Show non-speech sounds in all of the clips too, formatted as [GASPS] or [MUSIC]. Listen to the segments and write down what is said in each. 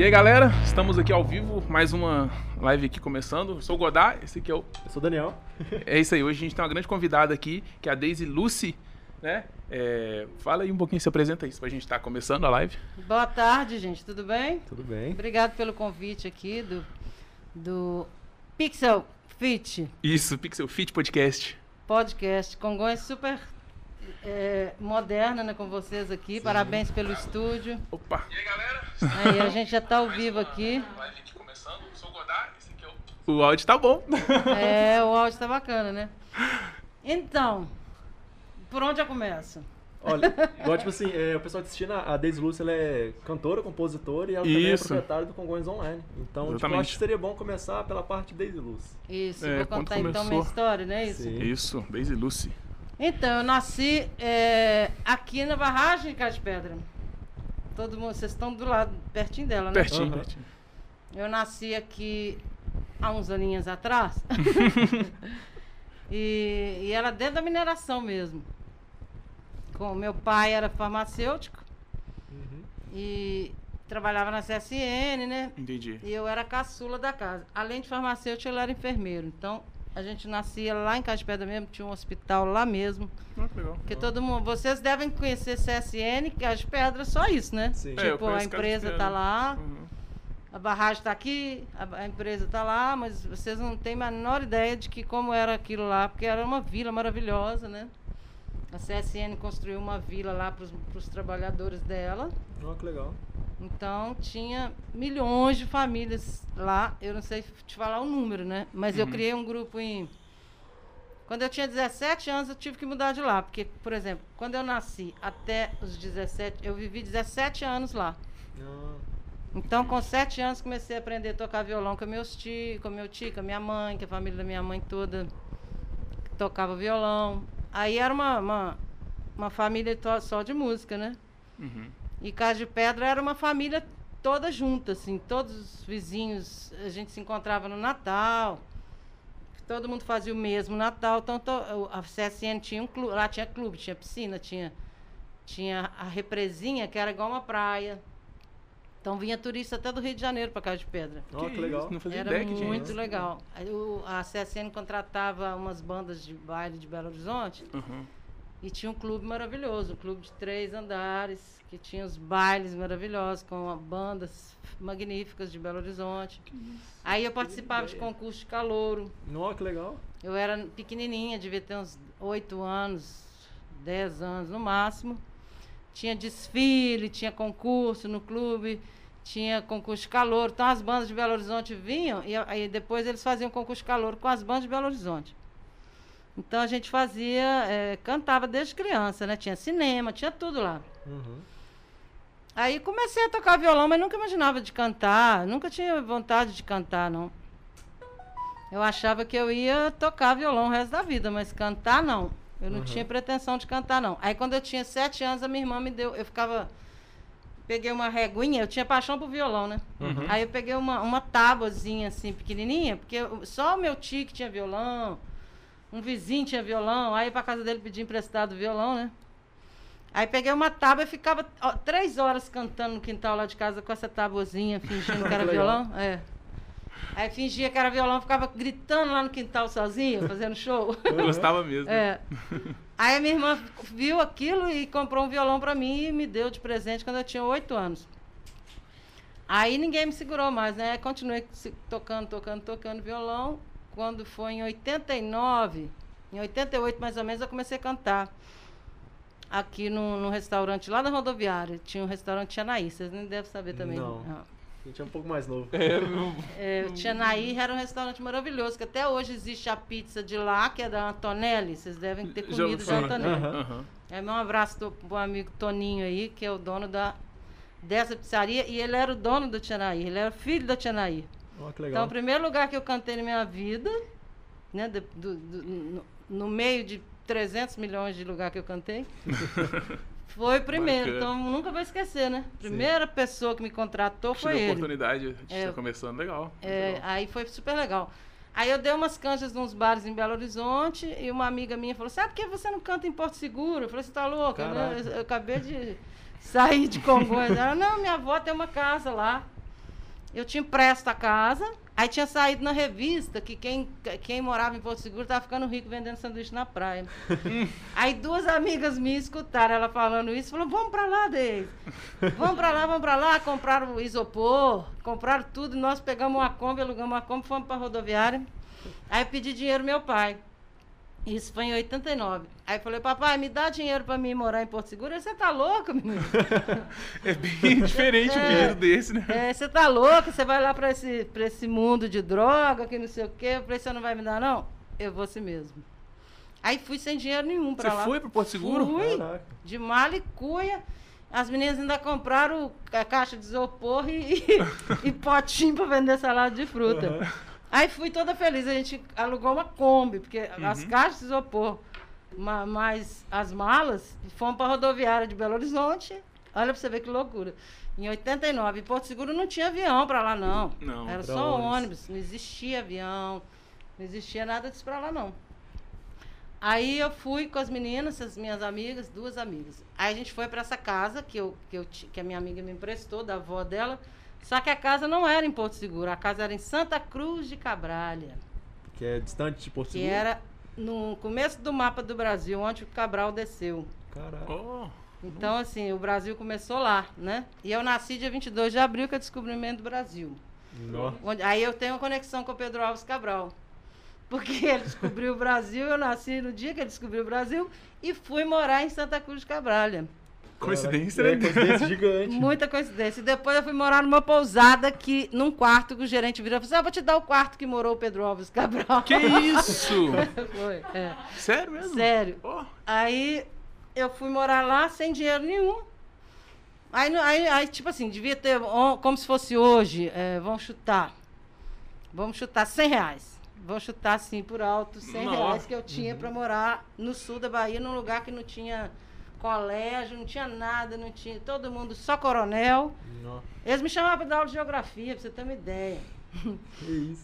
E aí galera, estamos aqui ao vivo, mais uma live aqui começando. Eu sou o Godard, esse aqui é o. Eu sou o Daniel. É isso aí, hoje a gente tem uma grande convidada aqui, que é a Daisy Lucy, né? É, Fala aí um pouquinho, se apresenta aí, pra gente estar começando a live. Boa tarde, gente, tudo bem? Tudo bem? Obrigado pelo convite aqui do, do Fit Isso, Pixel Fit Podcast. Podcast. Congonhas super é, moderna né, com vocês aqui. Sim. Parabéns pelo estúdio. Opa! E aí, galera? Aí, a gente já está ao vivo aqui. Live aqui começando. Eu sou o Godard, esse aqui é o... O áudio tá bom. É, o áudio tá bacana, né? Então, por onde eu começo? Olha, igual, tipo assim, é, o pessoal assistindo, a Daisy Lúcia, ela é cantora, compositora e ela Isso. também é proprietária do Congonhas Online. Então, tipo, eu acho que seria bom começar pela parte de Daisy Lúcia. Isso, é, vou contar então minha história, não é isso? Sim. Isso, Daisy Lucy. Então, eu nasci é, aqui na barragem de Cá de Pedra. Todo mundo, vocês estão do lado, pertinho dela, né? Pertinho, uhum. pertinho. Eu nasci aqui há uns aninhos atrás. [LAUGHS] e, e era dentro da mineração mesmo. Com, meu pai era farmacêutico. Uhum. E trabalhava na CSN, né? Entendi. E eu era caçula da casa. Além de farmacêutico, eu era enfermeiro. Então, a gente nascia lá em Casa Pedra mesmo, tinha um hospital lá mesmo. Ah, que legal. Que todo mundo. Vocês devem conhecer CSN, Casa de Pedra, só isso, né? Sim. É, tipo, a empresa tá lá, uhum. a barragem está aqui, a, a empresa está lá, mas vocês não têm a menor ideia de que como era aquilo lá, porque era uma vila maravilhosa, né? A CSN construiu uma vila lá para os trabalhadores dela. Oh, que legal. Então tinha milhões de famílias lá. Eu não sei te falar o número, né? Mas uhum. eu criei um grupo em. Quando eu tinha 17 anos, eu tive que mudar de lá. Porque, por exemplo, quando eu nasci até os 17, eu vivi 17 anos lá. Ah. Então, com 7 anos, comecei a aprender a tocar violão com meus tios, com meu tio, com a minha mãe, que a família da minha mãe toda tocava violão. Aí era uma, uma, uma família só de música, né? Uhum. E Casa de Pedra era uma família toda junta, assim, todos os vizinhos, a gente se encontrava no Natal, todo mundo fazia o mesmo Natal, então to, a CSN tinha um clube, lá tinha clube, tinha piscina, tinha, tinha a represinha, que era igual uma praia. Então vinha turista até do Rio de Janeiro para Casa de Pedra. Oh, que, que legal. Não fazia Era ideia muito legal. O, a CSN contratava umas bandas de baile de Belo Horizonte uhum. e tinha um clube maravilhoso, um clube de três andares, que tinha os bailes maravilhosos com bandas magníficas de Belo Horizonte. Aí eu participava de concurso de calouro. Nossa, que legal. Eu era pequenininha, devia ter uns oito anos, dez anos no máximo. Tinha desfile, tinha concurso no clube, tinha concurso de calor. Então as bandas de Belo Horizonte vinham e aí depois eles faziam concurso de calor com as bandas de Belo Horizonte. Então a gente fazia, é, cantava desde criança, né? Tinha cinema, tinha tudo lá. Uhum. Aí comecei a tocar violão, mas nunca imaginava de cantar, nunca tinha vontade de cantar, não. Eu achava que eu ia tocar violão o resto da vida, mas cantar não. Eu não uhum. tinha pretensão de cantar, não. Aí quando eu tinha sete anos, a minha irmã me deu. Eu ficava. Peguei uma reguinha, eu tinha paixão por violão, né? Uhum. Aí eu peguei uma, uma tábuazinha assim, pequenininha, porque eu, só o meu tio que tinha violão, um vizinho tinha violão, aí pra casa dele pedir emprestado violão, né? Aí peguei uma tábua e ficava ó, três horas cantando no quintal lá de casa com essa tabuazinha, fingindo que era [LAUGHS] violão. É. Aí fingia que era violão, ficava gritando lá no quintal sozinha, fazendo show. [LAUGHS] Eu gostava mesmo. É. Aí a minha irmã viu aquilo e comprou um violão para mim e me deu de presente quando eu tinha oito anos. Aí ninguém me segurou mais, né? Continuei tocando, tocando, tocando violão. Quando foi em 89, em 88 mais ou menos, eu comecei a cantar aqui no, no restaurante lá na rodoviária. Tinha um restaurante Tianaí, vocês nem devem saber também. Não. Ah. A gente é um pouco mais novo. É, o Tianaí era um restaurante maravilhoso, que até hoje existe a pizza de lá, que é da Antonelli. Vocês devem ter comido já, Antonelli. Uhum. É, meu abraço para o amigo Toninho aí, que é o dono da, dessa pizzaria. E ele era o dono do Tianaí, ele era filho da Tianaí. Oh, que legal. Então, o primeiro lugar que eu cantei na minha vida, né, do, do, do, no, no meio de 300 milhões de lugar que eu cantei. [LAUGHS] Foi o primeiro, Bacana. então nunca vou esquecer, né? Primeira Sim. pessoa que me contratou foi ele. oportunidade de é, estar começando, legal. É, legal. Aí foi super legal. Aí eu dei umas canjas nos bares em Belo Horizonte e uma amiga minha falou: Sabe por que você não canta em Porto Seguro? Eu falei: Você tá louca? Eu, eu, acabei de sair de Congonhas. Ela: Não, minha avó tem uma casa lá. Eu tinha empresto a casa, aí tinha saído na revista que quem, quem morava em Porto Seguro estava ficando rico vendendo sanduíche na praia. [LAUGHS] aí duas amigas minhas escutaram ela falando isso, falaram, vamos para lá, Deise. Vamos para lá, vamos para lá. Compraram isopor, compraram tudo, nós pegamos uma Kombi, alugamos uma Kombi, fomos para rodoviária. Aí pedi dinheiro meu pai. Isso foi em 89. Aí falei, papai, me dá dinheiro para mim morar em Porto Seguro. Você tá louco, menino? [LAUGHS] é bem diferente é, um pedido desse, né? É, você tá louco? Você vai lá para esse, pra esse mundo de droga, que não sei o quê. Eu falei, você não vai me dar, não? Eu vou assim mesmo. Aí fui sem dinheiro nenhum para lá. Você foi pro Porto Seguro? Fui, Caraca. de mala e cuia. As meninas ainda compraram a caixa de isopor e, [LAUGHS] e, e potinho para vender salada de fruta. Uhum. Aí fui toda feliz. A gente alugou uma Kombi, porque uhum. as caixas de isopor, mais as malas, fomos para a rodoviária de Belo Horizonte. Olha para você ver que loucura. Em 89, em Porto Seguro não tinha avião para lá, não. Não. Era só ônibus. ônibus, não existia avião, não existia nada disso para lá, não. Aí eu fui com as meninas, as minhas amigas, duas amigas. Aí a gente foi para essa casa que, eu, que, eu, que a minha amiga me emprestou, da avó dela. Só que a casa não era em Porto Seguro, a casa era em Santa Cruz de Cabralha. Que é distante de Porto que Seguro? Que era no começo do mapa do Brasil, onde o Cabral desceu. Caralho. Oh. Então, assim, o Brasil começou lá, né? E eu nasci dia 22 de abril, que é o descobrimento do Brasil. Onde, aí eu tenho uma conexão com o Pedro Alves Cabral. Porque [LAUGHS] ele descobriu o Brasil, eu nasci no dia que ele descobriu o Brasil e fui morar em Santa Cruz de Cabralha. Coincidência, né? É, coincidência gigante. Muita coincidência. E depois eu fui morar numa pousada que, num quarto que o gerente virou e falou assim: ah, vou te dar o quarto que morou o Pedro Alves Cabral. Que isso? [LAUGHS] Foi, é. Sério mesmo? Sério. Oh. Aí eu fui morar lá sem dinheiro nenhum. Aí, aí, aí tipo assim, devia ter, como se fosse hoje, é, vamos chutar. Vamos chutar 100 reais. Vamos chutar assim por alto, 100 Nossa. reais que eu tinha uhum. para morar no sul da Bahia, num lugar que não tinha colégio, não tinha nada, não tinha. Todo mundo só coronel. Não. Eles me chamavam para dar aula de geografia, para você ter uma ideia.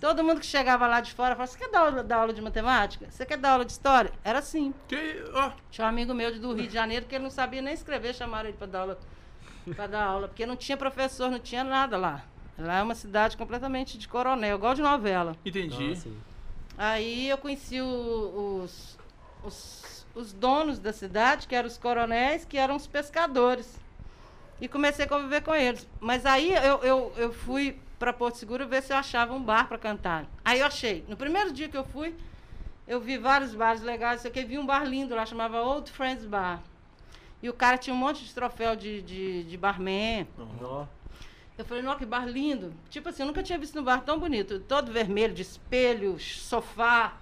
Todo mundo que chegava lá de fora falava: Você quer dar aula, dar aula de matemática? Você quer dar aula de história? Era assim. Que, oh. Tinha um amigo meu do Rio de Janeiro que ele não sabia nem escrever, chamaram ele para dar aula. Para dar aula, porque não tinha professor, não tinha nada lá. Lá é uma cidade completamente de coronel, igual de novela. Entendi. Ah, Aí eu conheci o, os, os os donos da cidade, que eram os coronéis, que eram os pescadores. E comecei a conviver com eles. Mas aí eu, eu, eu fui para Porto Seguro ver se eu achava um bar para cantar. Aí eu achei. No primeiro dia que eu fui, eu vi vários bares legais. Eu vi um bar lindo lá, chamava Old Friends Bar. E o cara tinha um monte de troféu de, de, de barman. Uhum. Eu falei, nossa, que bar lindo. Tipo assim, eu nunca tinha visto um bar tão bonito. Todo vermelho, de espelho, sofá.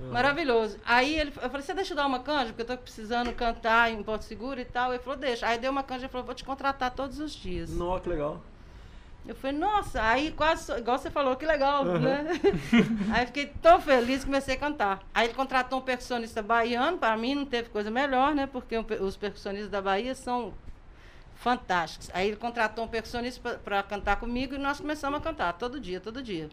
Uhum. Maravilhoso. Aí ele, eu falei, você deixa eu dar uma canja, porque eu tô precisando cantar em Porto Seguro e tal. Ele falou, deixa. Aí deu uma canja e falou, vou te contratar todos os dias. Nossa, que legal. Eu falei, nossa, aí quase, igual você falou, que legal, uhum. né? [LAUGHS] aí fiquei tão feliz que comecei a cantar. Aí ele contratou um percussionista baiano, para mim não teve coisa melhor, né? Porque os percussionistas da Bahia são fantásticos. Aí ele contratou um percussionista para cantar comigo e nós começamos a cantar todo dia, todo dia.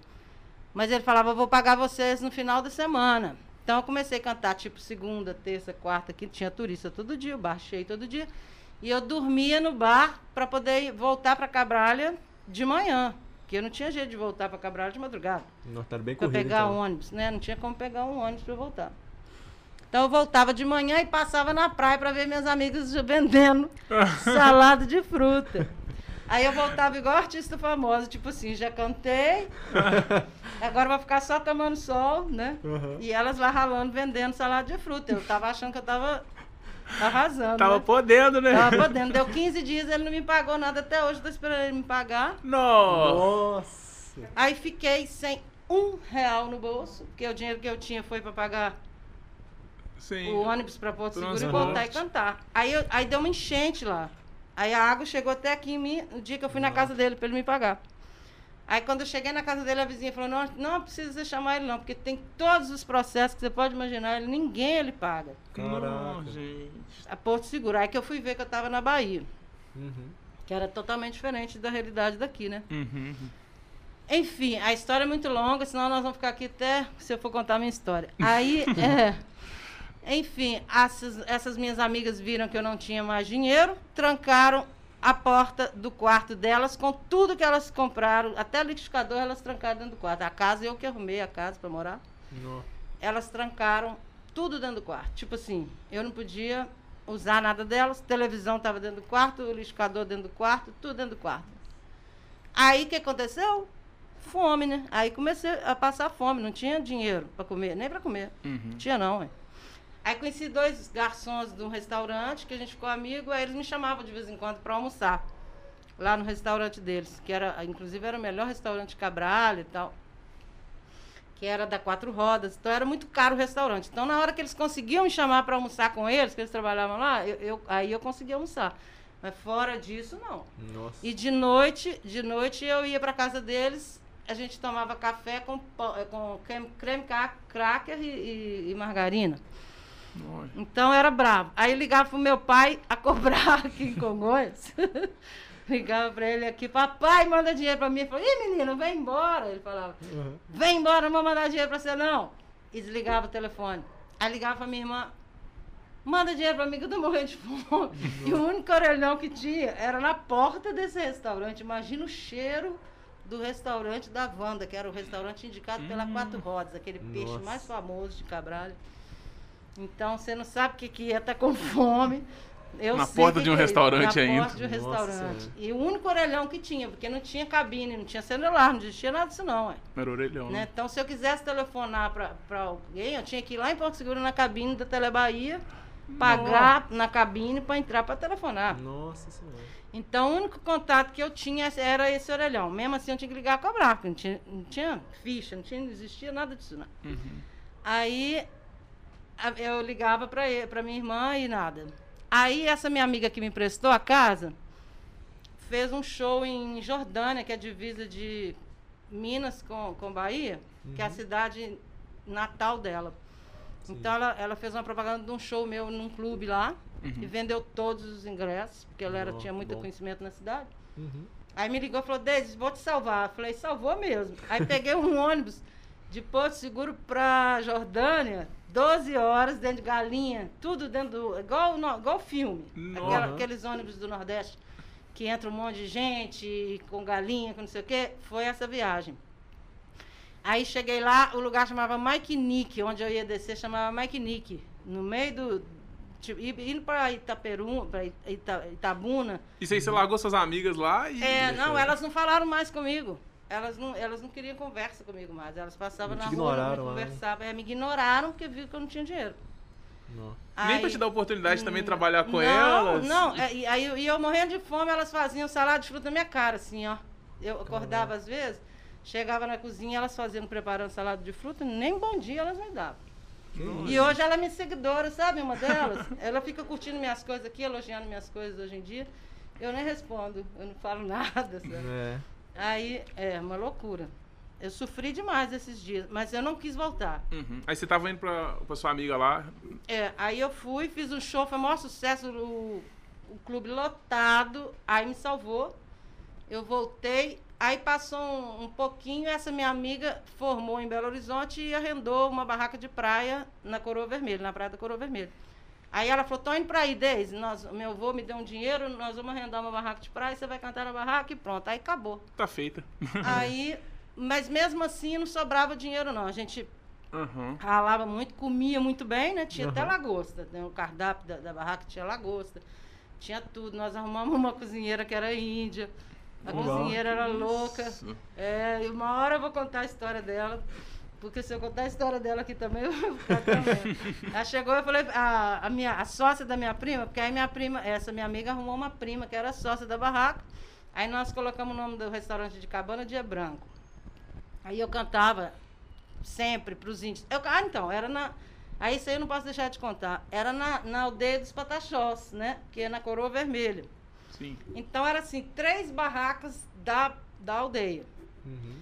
Mas ele falava, vou pagar vocês no final da semana. Então eu comecei a cantar tipo segunda, terça, quarta, que tinha turista todo dia, o bar cheio todo dia. E eu dormia no bar para poder voltar para Cabralha de manhã. Porque eu não tinha jeito de voltar para Cabralha de madrugada. Tá bem Para pegar então. ônibus, né? Não tinha como pegar um ônibus para voltar. Então eu voltava de manhã e passava na praia para ver minhas amigas vendendo [LAUGHS] salada de fruta. Aí eu voltava igual artista famosa, tipo assim, já cantei, [LAUGHS] agora vou ficar só tomando sol, né? Uhum. E elas lá ralando, vendendo salada de fruta. Eu tava achando que eu tava arrasando. Tava né? podendo, né? Tava podendo. Deu [LAUGHS] 15 dias, ele não me pagou nada até hoje, tô esperando ele me pagar. Nossa! Aí fiquei sem um real no bolso, porque o dinheiro que eu tinha foi para pagar Sim. o ônibus para Porto Seguro e voltar e cantar. Aí, eu, aí deu uma enchente lá. Aí a água chegou até aqui em mim no dia que eu fui na casa dele para ele me pagar. Aí quando eu cheguei na casa dele, a vizinha falou, não, não precisa você chamar ele não, porque tem todos os processos que você pode imaginar, ele, ninguém ele paga. Caraca. gente. A Porto Seguro. Aí que eu fui ver que eu estava na Bahia. Uhum. Que era totalmente diferente da realidade daqui, né? Uhum. Enfim, a história é muito longa, senão nós vamos ficar aqui até se eu for contar a minha história. Aí, [LAUGHS] é, enfim, essas, essas minhas amigas viram que eu não tinha mais dinheiro, trancaram a porta do quarto delas com tudo que elas compraram, até liquidificador elas trancaram dentro do quarto. A casa, eu que arrumei a casa para morar. Não. Elas trancaram tudo dentro do quarto. Tipo assim, eu não podia usar nada delas, televisão estava dentro do quarto, o liquidificador dentro do quarto, tudo dentro do quarto. Aí o que aconteceu? Fome, né? Aí comecei a passar fome, não tinha dinheiro para comer, nem para comer. Uhum. Tinha não, ué. Aí conheci dois garçons de um restaurante que a gente ficou amigo, aí eles me chamavam de vez em quando para almoçar lá no restaurante deles, que era, inclusive era o melhor restaurante de Cabral e tal, que era da Quatro Rodas, então era muito caro o restaurante. Então na hora que eles conseguiam me chamar para almoçar com eles, que eles trabalhavam lá, eu, eu, aí eu conseguia almoçar. Mas fora disso, não. Nossa. E de noite, de noite eu ia para casa deles, a gente tomava café com, com creme, creme cracker e, e, e margarina. Nossa. Então era bravo. Aí ligava pro meu pai a cobrar [LAUGHS] aqui em Congonhas. [LAUGHS] ligava para ele aqui, papai, manda dinheiro para mim. Ele falou, ih, menino, vem embora. Ele falava, uhum. vem embora, não vou mandar dinheiro para você, não. E desligava o telefone. Aí ligava pra minha irmã, manda dinheiro para mim que eu tô morrendo de fome. Uhum. [LAUGHS] E o único orelhão que tinha era na porta desse restaurante. Imagina o cheiro do restaurante da Wanda, que era o restaurante indicado hum. pela Quatro Rodas, aquele Nossa. peixe mais famoso de Cabralho. Então você não sabe o que, que é estar tá com fome. Eu na porta de um restaurante ainda. Na porta de um restaurante. E o único orelhão que tinha, porque não tinha cabine, não tinha celular, não existia nada disso não. Ué. Era orelhão. Né? Então se eu quisesse telefonar para alguém, eu tinha que ir lá em Porto Seguro na cabine da Telebahia, pagar Nossa. na cabine para entrar para telefonar. Nossa Senhora. Então o único contato que eu tinha era esse orelhão. Mesmo assim eu tinha que ligar a cobrar, porque não tinha, não tinha ficha, não, tinha, não existia nada disso não. Uhum. Aí eu ligava para minha irmã e nada. Aí essa minha amiga que me emprestou a casa fez um show em Jordânia, que é a divisa de Minas com, com Bahia, uhum. que é a uhum. cidade natal dela. Sim. Então ela, ela fez uma propaganda de um show meu num clube lá uhum. e vendeu todos os ingressos, porque ela era, oh, tinha muito bom. conhecimento na cidade. Uhum. Aí me ligou e falou, Deise, vou te salvar. Eu falei, salvou mesmo. Aí peguei um [LAUGHS] ônibus de Porto Seguro para Jordânia, 12 horas dentro de galinha, tudo dentro do. igual, igual filme. Aquela, aqueles ônibus do Nordeste que entra um monte de gente com galinha, com não sei o quê. Foi essa viagem. Aí cheguei lá, o lugar chamava Mike Nick, onde eu ia descer chamava Mike Nick. No meio do. Tipo, indo para Itaperum, para Ita, Itabuna. Isso aí você largou suas amigas lá e. É, não, elas não falaram mais comigo elas não, elas não queriam conversa comigo mais. Elas passavam na rua, não conversavam. É, me ignoraram porque viram que eu não tinha dinheiro. Não. Aí, Nem para te dar oportunidade de também hum, trabalhar com não, elas? Não, é, e, aí, e eu morrendo de fome, elas faziam salada de fruta na minha cara, assim, ó. Eu acordava às vezes, chegava na cozinha, elas fazendo, preparando salada de fruta, nem bom dia elas me davam. E hoje ela é minha seguidora, sabe? Uma delas. [LAUGHS] ela fica curtindo minhas coisas aqui, elogiando minhas coisas hoje em dia. Eu nem respondo, eu não falo [LAUGHS] nada, sabe? É. Aí, é uma loucura. Eu sofri demais esses dias, mas eu não quis voltar. Uhum. Aí você estava indo pra, pra sua amiga lá? É, aí eu fui, fiz um show, foi o maior sucesso, o, o clube lotado, aí me salvou. Eu voltei, aí passou um, um pouquinho, essa minha amiga formou em Belo Horizonte e arrendou uma barraca de praia na Coroa Vermelha, na Praia da Coroa Vermelha. Aí ela falou, tô indo para aí, Deise, nós, meu avô me deu um dinheiro, nós vamos arrendar uma barraca de praia, você vai cantar na barraca e pronto. Aí acabou. Tá feita. [LAUGHS] aí, mas mesmo assim não sobrava dinheiro não. A gente uhum. ralava muito, comia muito bem, né? Tinha uhum. até lagosta. Né? O cardápio da, da, barraca tinha lagosta. Tinha tudo. Nós arrumamos uma cozinheira que era índia. A cozinheira era louca. É, e uma hora eu vou contar a história dela. Porque se eu contar a história dela aqui também, [LAUGHS] eu vou ficar também. Ela chegou e eu falei, a, a, minha, a sócia da minha prima, porque aí minha prima, essa minha amiga arrumou uma prima que era sócia da barraca. Aí nós colocamos o nome do restaurante de Cabana Dia Branco. Aí eu cantava sempre para os índios. Eu, ah, então, era na. Aí isso aí eu não posso deixar de contar. Era na, na aldeia dos Pataxós, né? Que é na Coroa Vermelha. Sim. Então era assim, três barracas da, da aldeia. Uhum.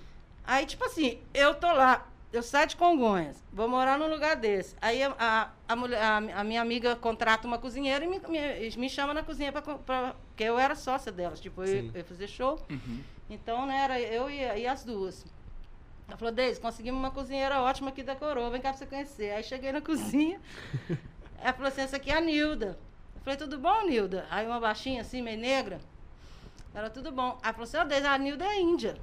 Aí, tipo assim, eu tô lá, eu saio de Congonhas, vou morar num lugar desse. Aí a, a, a, a, minha amiga contrata uma cozinheira e me, me, me chama na cozinha para porque eu era sócia delas, tipo, eu, eu ia fazer show. Uhum. Então, né, era eu e, e as duas. Ela falou, Deise, conseguimos uma cozinheira ótima aqui da coroa, vem cá pra você conhecer. Aí cheguei na [LAUGHS] cozinha, ela falou assim, essa aqui é a Nilda. Eu falei, tudo bom, Nilda? Aí uma baixinha assim, meio negra. Era tudo bom. Aí falou assim, oh, a Nilda é índia.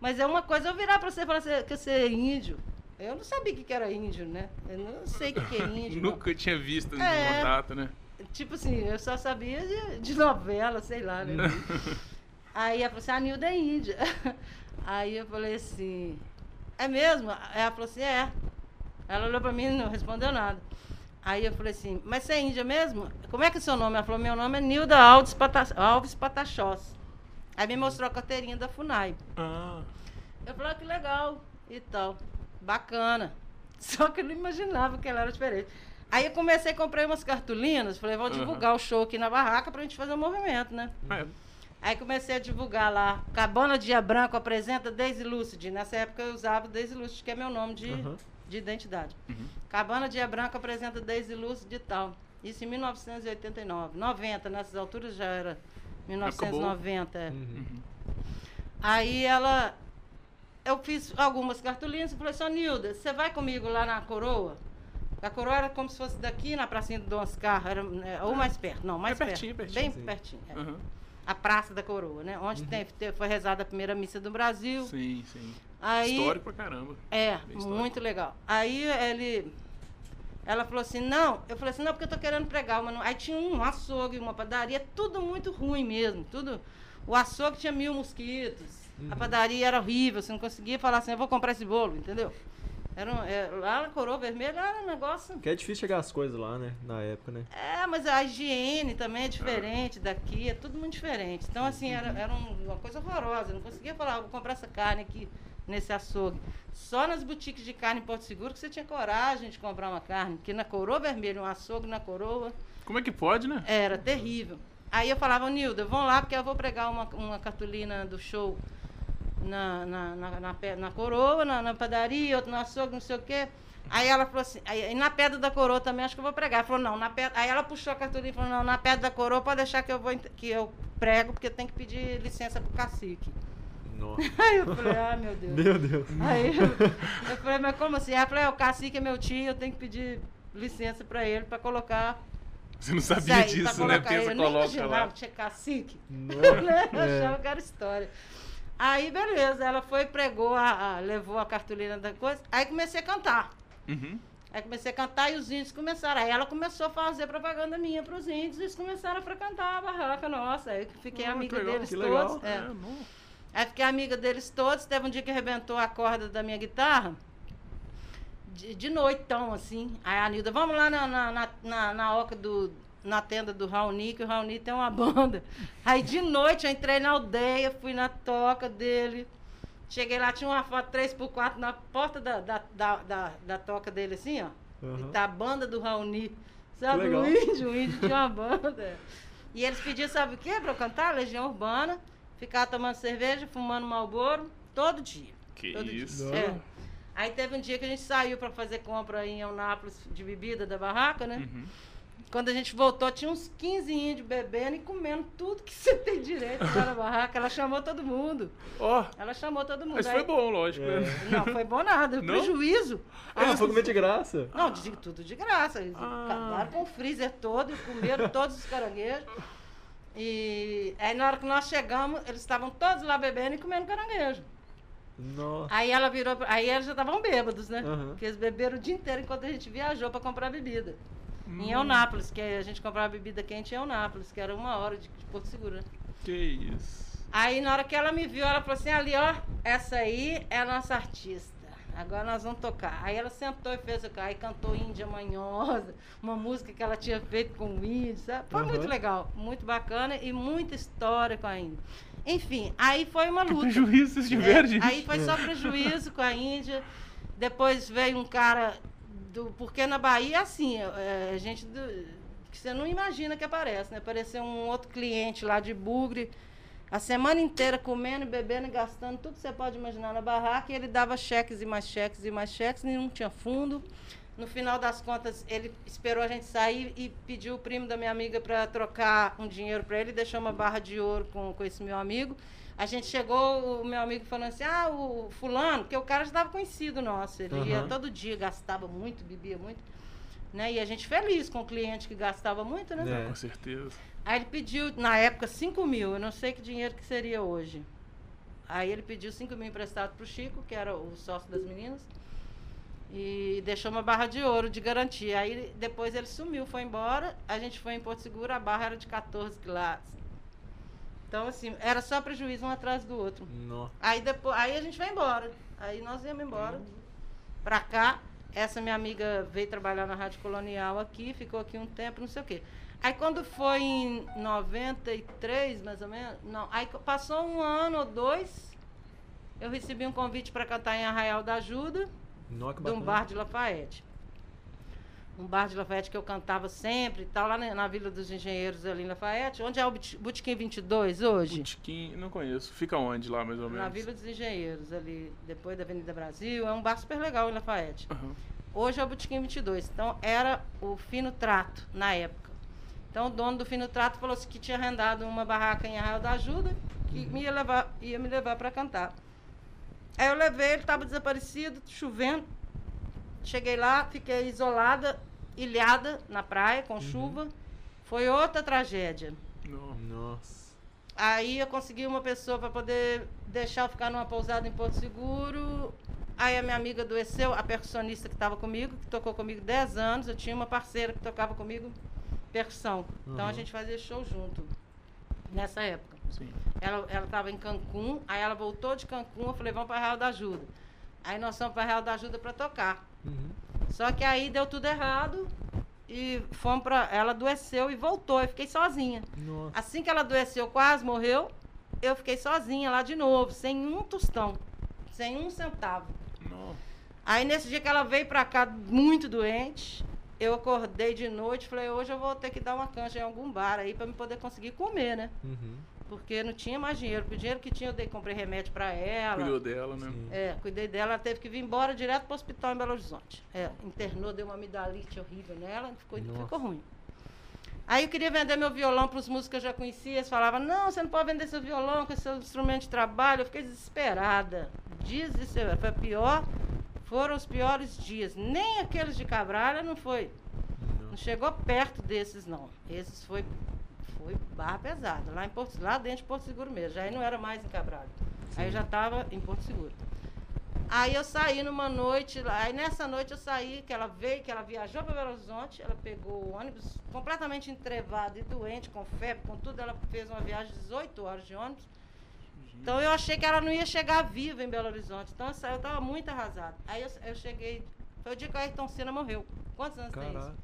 Mas é uma coisa eu virar pra você e falar que você é índio. Eu não sabia o que, que era índio, né? Eu não sei o que, que é [LAUGHS] índio. Nunca não. tinha visto é, contato, né? Tipo assim, eu só sabia de, de novela, sei lá, né? [LAUGHS] Aí ela falou assim, a Nilda é índia. [LAUGHS] Aí eu falei assim, é mesmo? Aí ela falou assim, é. Ela olhou pra mim e não respondeu nada. Aí eu falei assim, mas você é índia mesmo? Como é que é seu nome? Ela falou, meu nome é Nilda Alves, Pata Alves Patachós. Aí me mostrou a carteirinha da FUNAI. Ah. Eu falei, ah, que legal e tal. Bacana. [LAUGHS] Só que eu não imaginava que ela era diferente. Aí eu comecei, comprei umas cartolinas, falei, vou divulgar uhum. o show aqui na barraca pra gente fazer um movimento, né? É. Aí comecei a divulgar lá. Cabana Dia Branco apresenta Daisy Lucid. Nessa época eu usava Daisy Lucid, que é meu nome de, uhum. de identidade. Uhum. Cabana Dia Branco apresenta Daisy Lucid e tal. Isso em 1989. 90, nessas alturas já era 1990. É. Uhum. Aí ela. Eu fiz algumas cartolinas e falei assim, Nilda, você vai comigo lá na coroa? A coroa era como se fosse daqui na pracinha do Dom Oscar, era, é, ou mais perto. Não, mais é pertinho, perto. Pertinho, bem pertinho. É. Uhum a Praça da Coroa, né? Onde uhum. tem, foi rezada a primeira missa do Brasil. Sim, sim. Aí, Histórico pra caramba. É, muito legal. Aí ele. Ela falou assim, não, eu falei assim, não, porque eu tô querendo pregar. Mas Aí tinha um açougue, uma padaria, tudo muito ruim mesmo. Tudo. O açougue tinha mil mosquitos. Uhum. A padaria era horrível, você não conseguia falar assim, eu vou comprar esse bolo, entendeu? Era um, é, lá na Coroa Vermelha era um negócio. Que é difícil chegar as coisas lá, né? Na época, né? É, mas a higiene também é diferente ah. daqui, é tudo muito diferente. Então, assim, era, era uma coisa horrorosa. Eu não conseguia falar, vou comprar essa carne aqui nesse açougue. Só nas boutiques de carne em Porto Seguro que você tinha coragem de comprar uma carne. Porque na Coroa Vermelha, um açougue na Coroa. Como é que pode, né? Era terrível. Aí eu falava, Nilda, vão lá porque eu vou pregar uma, uma cartolina do show na, na, na, na, na coroa, na, na, padaria, outro no açougue, não sei o quê. Aí ela falou assim, aí, na pedra da coroa também acho que eu vou pregar. Ela falou, não, na pedra. Aí ela puxou a cartolina e falou, não, na pedra da coroa pode deixar que eu vou que eu prego, porque tem que pedir licença pro cacique. Nossa. [LAUGHS] Aí eu falei, ah, meu Deus. Meu Deus. Aí eu, eu falei, mas como assim? Ela falou, é, o cacique é meu tio, eu tenho que pedir licença para ele para colocar você não sabia aí, disso, né? Pensa, eu coloca nem imaginava que tinha cacique. Não? [LAUGHS] Eu é. achava que era história. Aí, beleza, ela foi, pregou, a, a, levou a cartolina da coisa. Aí comecei a cantar. Uhum. Aí comecei a cantar e os índios começaram. Aí ela começou a fazer propaganda minha para os índios e eles começaram a frequentar a barraca nossa. Aí fiquei ah, amiga legal, deles todos. É. É, aí fiquei amiga deles todos. Teve um dia que arrebentou a corda da minha guitarra. De, de noitão, assim. Aí a Nilda, vamos lá na, na, na, na, na oca do, na tenda do Raoni, que o Raoni tem uma banda. Aí de noite eu entrei na aldeia, fui na toca dele. Cheguei lá, tinha uma foto 3x4 na porta da, da, da, da, da toca dele, assim, ó. Uhum. E tá a banda do Raoni. Sabe, o índio, o índio tinha uma [LAUGHS] banda. E eles pediam, sabe o quê? Pra eu cantar? Legião Urbana. Ficar tomando cerveja, fumando malboro, todo dia. Que todo isso? Dia. É. Aí teve um dia que a gente saiu para fazer compra em Eunápolis de bebida da barraca, né? Uhum. Quando a gente voltou, tinha uns 15 índios bebendo e comendo tudo que [LAUGHS] você tem direito lá na barraca. Ela chamou todo mundo. Ó. Oh, ela chamou todo mundo. Mas foi bom, lógico. É. Né? Não, foi bom nada. Não? Prejuízo. Ah, Eles foi comer de graça? Não, de, tudo de graça. Eles ah. acabaram com o freezer todo e comeram todos os caranguejos. E aí na hora que nós chegamos, eles estavam todos lá bebendo e comendo caranguejo. Nossa. Aí ela virou, aí eles já estavam bêbados, né? Uhum. Porque eles beberam o dia inteiro enquanto a gente viajou para comprar bebida. Hum. Em Eunápolis, que a gente comprava bebida quente em Eunápolis, que era uma hora de, de Porto Seguro, né? Que isso. Aí na hora que ela me viu, ela falou assim, ali ó, essa aí é a nossa artista. Agora nós vamos tocar. Aí ela sentou e fez o cara, aí cantou Índia Manhosa, uma música que ela tinha feito com o índio, sabe? Foi uhum. muito legal, muito bacana e muita história com a Índia. Enfim, aí foi uma luta. Que prejuízo vocês tiveram, é, Aí foi só prejuízo com a Índia. Depois veio um cara do, porque na Bahia, assim, é, é gente do, que você não imagina que aparece, né? Apareceu um outro cliente lá de Bugre, a semana inteira comendo, bebendo e gastando tudo que você pode imaginar na barraca, e ele dava cheques e mais cheques e mais cheques, não tinha fundo. No final das contas, ele esperou a gente sair e pediu o primo da minha amiga para trocar um dinheiro para ele, deixou uma barra de ouro com, com esse meu amigo. A gente chegou, o meu amigo falando assim, ah, o fulano, porque o cara já estava conhecido nosso, ele uhum. ia todo dia, gastava muito, bebia muito. Né? E a gente feliz com o cliente que gastava muito, né? É. Com certeza. Aí ele pediu, na época, 5 mil. Eu não sei que dinheiro que seria hoje. Aí ele pediu 5 mil emprestado para o Chico, que era o sócio das meninas. E deixou uma barra de ouro de garantia. Aí depois ele sumiu, foi embora. A gente foi em Porto Seguro, a barra era de 14 quilates. Então, assim, era só prejuízo um atrás do outro. Nossa. Aí depois, aí a gente vai embora. Aí nós íamos embora. Pra cá, essa minha amiga veio trabalhar na Rádio Colonial aqui, ficou aqui um tempo, não sei o quê. Aí quando foi em 93, mais ou menos, não, aí passou um ano ou dois, eu recebi um convite para cantar em Arraial da Ajuda, de um bar de Lafayette um bar de Lafayette que eu cantava sempre e tal, lá na, na, Vila dos Engenheiros ali em Lafayette. Onde é o Botequim 22 hoje? Botequim, não conheço. Fica onde lá, mais ou menos? Na Vila dos Engenheiros, ali depois da Avenida Brasil. É um bar super legal em Lafayette. Uhum. Hoje é o Botequim 22. Então, era o Fino Trato, na época. Então, o dono do Fino Trato falou assim, que tinha arrendado uma barraca em Arraial da Ajuda, que uhum. me ia, levar, ia me levar para cantar. Aí eu levei, ele estava desaparecido, chovendo. Cheguei lá, fiquei isolada, ilhada na praia com uhum. chuva. Foi outra tragédia. Nossa. Aí eu consegui uma pessoa para poder deixar eu ficar numa pousada em Porto Seguro. Aí a minha amiga adoeceu, a percussionista que estava comigo, que tocou comigo 10 anos. Eu tinha uma parceira que tocava comigo percussão. Uhum. Então a gente fazia show junto nessa época. Sim. Ela estava em Cancún, aí ela voltou de Cancún, eu falei, vamos para Real da Ajuda. Aí nós fomos para Real da Ajuda para tocar. Uhum. Só que aí deu tudo errado e fomos para ela adoeceu e voltou. Eu fiquei sozinha. Nossa. Assim que ela adoeceu, quase morreu, eu fiquei sozinha lá de novo, sem um tostão, sem um centavo. Nossa. Aí nesse dia que ela veio para cá muito doente, eu acordei de noite, falei, hoje eu vou ter que dar uma canja em algum bar aí para me poder conseguir comer, né? Uhum porque não tinha mais dinheiro. O dinheiro que tinha, eu dei, comprei remédio para ela. Cuidou dela, né? É, cuidei dela. Ela teve que vir embora direto para o hospital em Belo Horizonte. É, internou, deu uma amidalite horrível nela, ficou, ficou ruim. Aí eu queria vender meu violão para os músicos que eu já conhecia. Eles falavam, não, você não pode vender seu violão, com seu instrumento de trabalho. Eu fiquei desesperada. Desesperada. Foi pior. Foram os piores dias. Nem aqueles de Cabralha não foi. Não. não chegou perto desses, não. Esses foi foi barra pesada, lá, em Porto, lá dentro de Porto Seguro mesmo. Já aí não era mais em Cabralho. Aí eu já estava em Porto Seguro. Aí eu saí numa noite, aí nessa noite eu saí, que ela veio, que ela viajou para Belo Horizonte, ela pegou o ônibus completamente entrevada e doente, com febre, com tudo, ela fez uma viagem de 18 horas de ônibus. Então eu achei que ela não ia chegar viva em Belo Horizonte. Então eu estava muito arrasada. Aí eu, eu, cheguei, foi o dia que o Ayrton Senna morreu. Quantos anos Caraca. tem isso?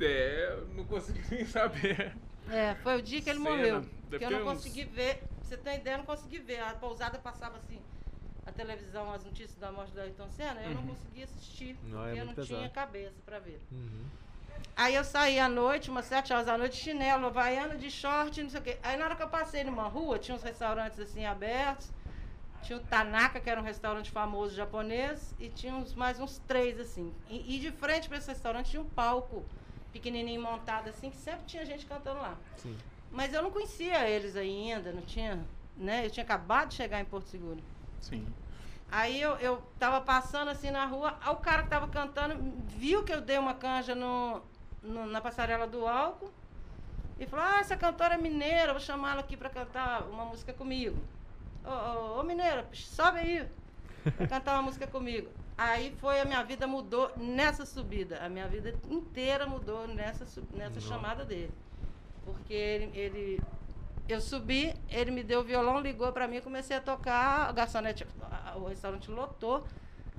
É, não consegui [LAUGHS] nem saber. É, foi o dia que ele Cena. morreu. Deve que eu não consegui ver. Pra você ter ideia, eu não consegui ver. A pousada passava assim, a televisão, as notícias da morte do Ayrton Senna, eu uhum. não conseguia assistir. Não, é porque é eu não pesado. tinha cabeça para ver. Uhum. Aí eu saí à noite, umas sete horas da noite, chinelo, havaiana de short, não sei o quê. Aí na hora que eu passei numa rua, tinha uns restaurantes assim abertos. Tinha o Tanaka, que era um restaurante famoso japonês, e tinha uns, mais uns três, assim. E, e de frente para esse restaurante tinha um palco pequenininho montado assim, que sempre tinha gente cantando lá. Sim. Mas eu não conhecia eles ainda, não tinha, né? Eu tinha acabado de chegar em Porto Seguro. Sim. Aí eu, eu tava passando assim na rua, o cara que tava cantando viu que eu dei uma canja no, no na passarela do álcool e falou: Ah, essa cantora é mineira, vou chamá-la aqui para cantar uma música comigo. Ô, ô, ô mineira, sobe aí pra cantar uma música comigo. Aí foi a minha vida mudou nessa subida. A minha vida inteira mudou nessa, nessa chamada dele. Porque ele, ele, eu subi, ele me deu o violão, ligou para mim, comecei a tocar, a garçonete, o restaurante lotou.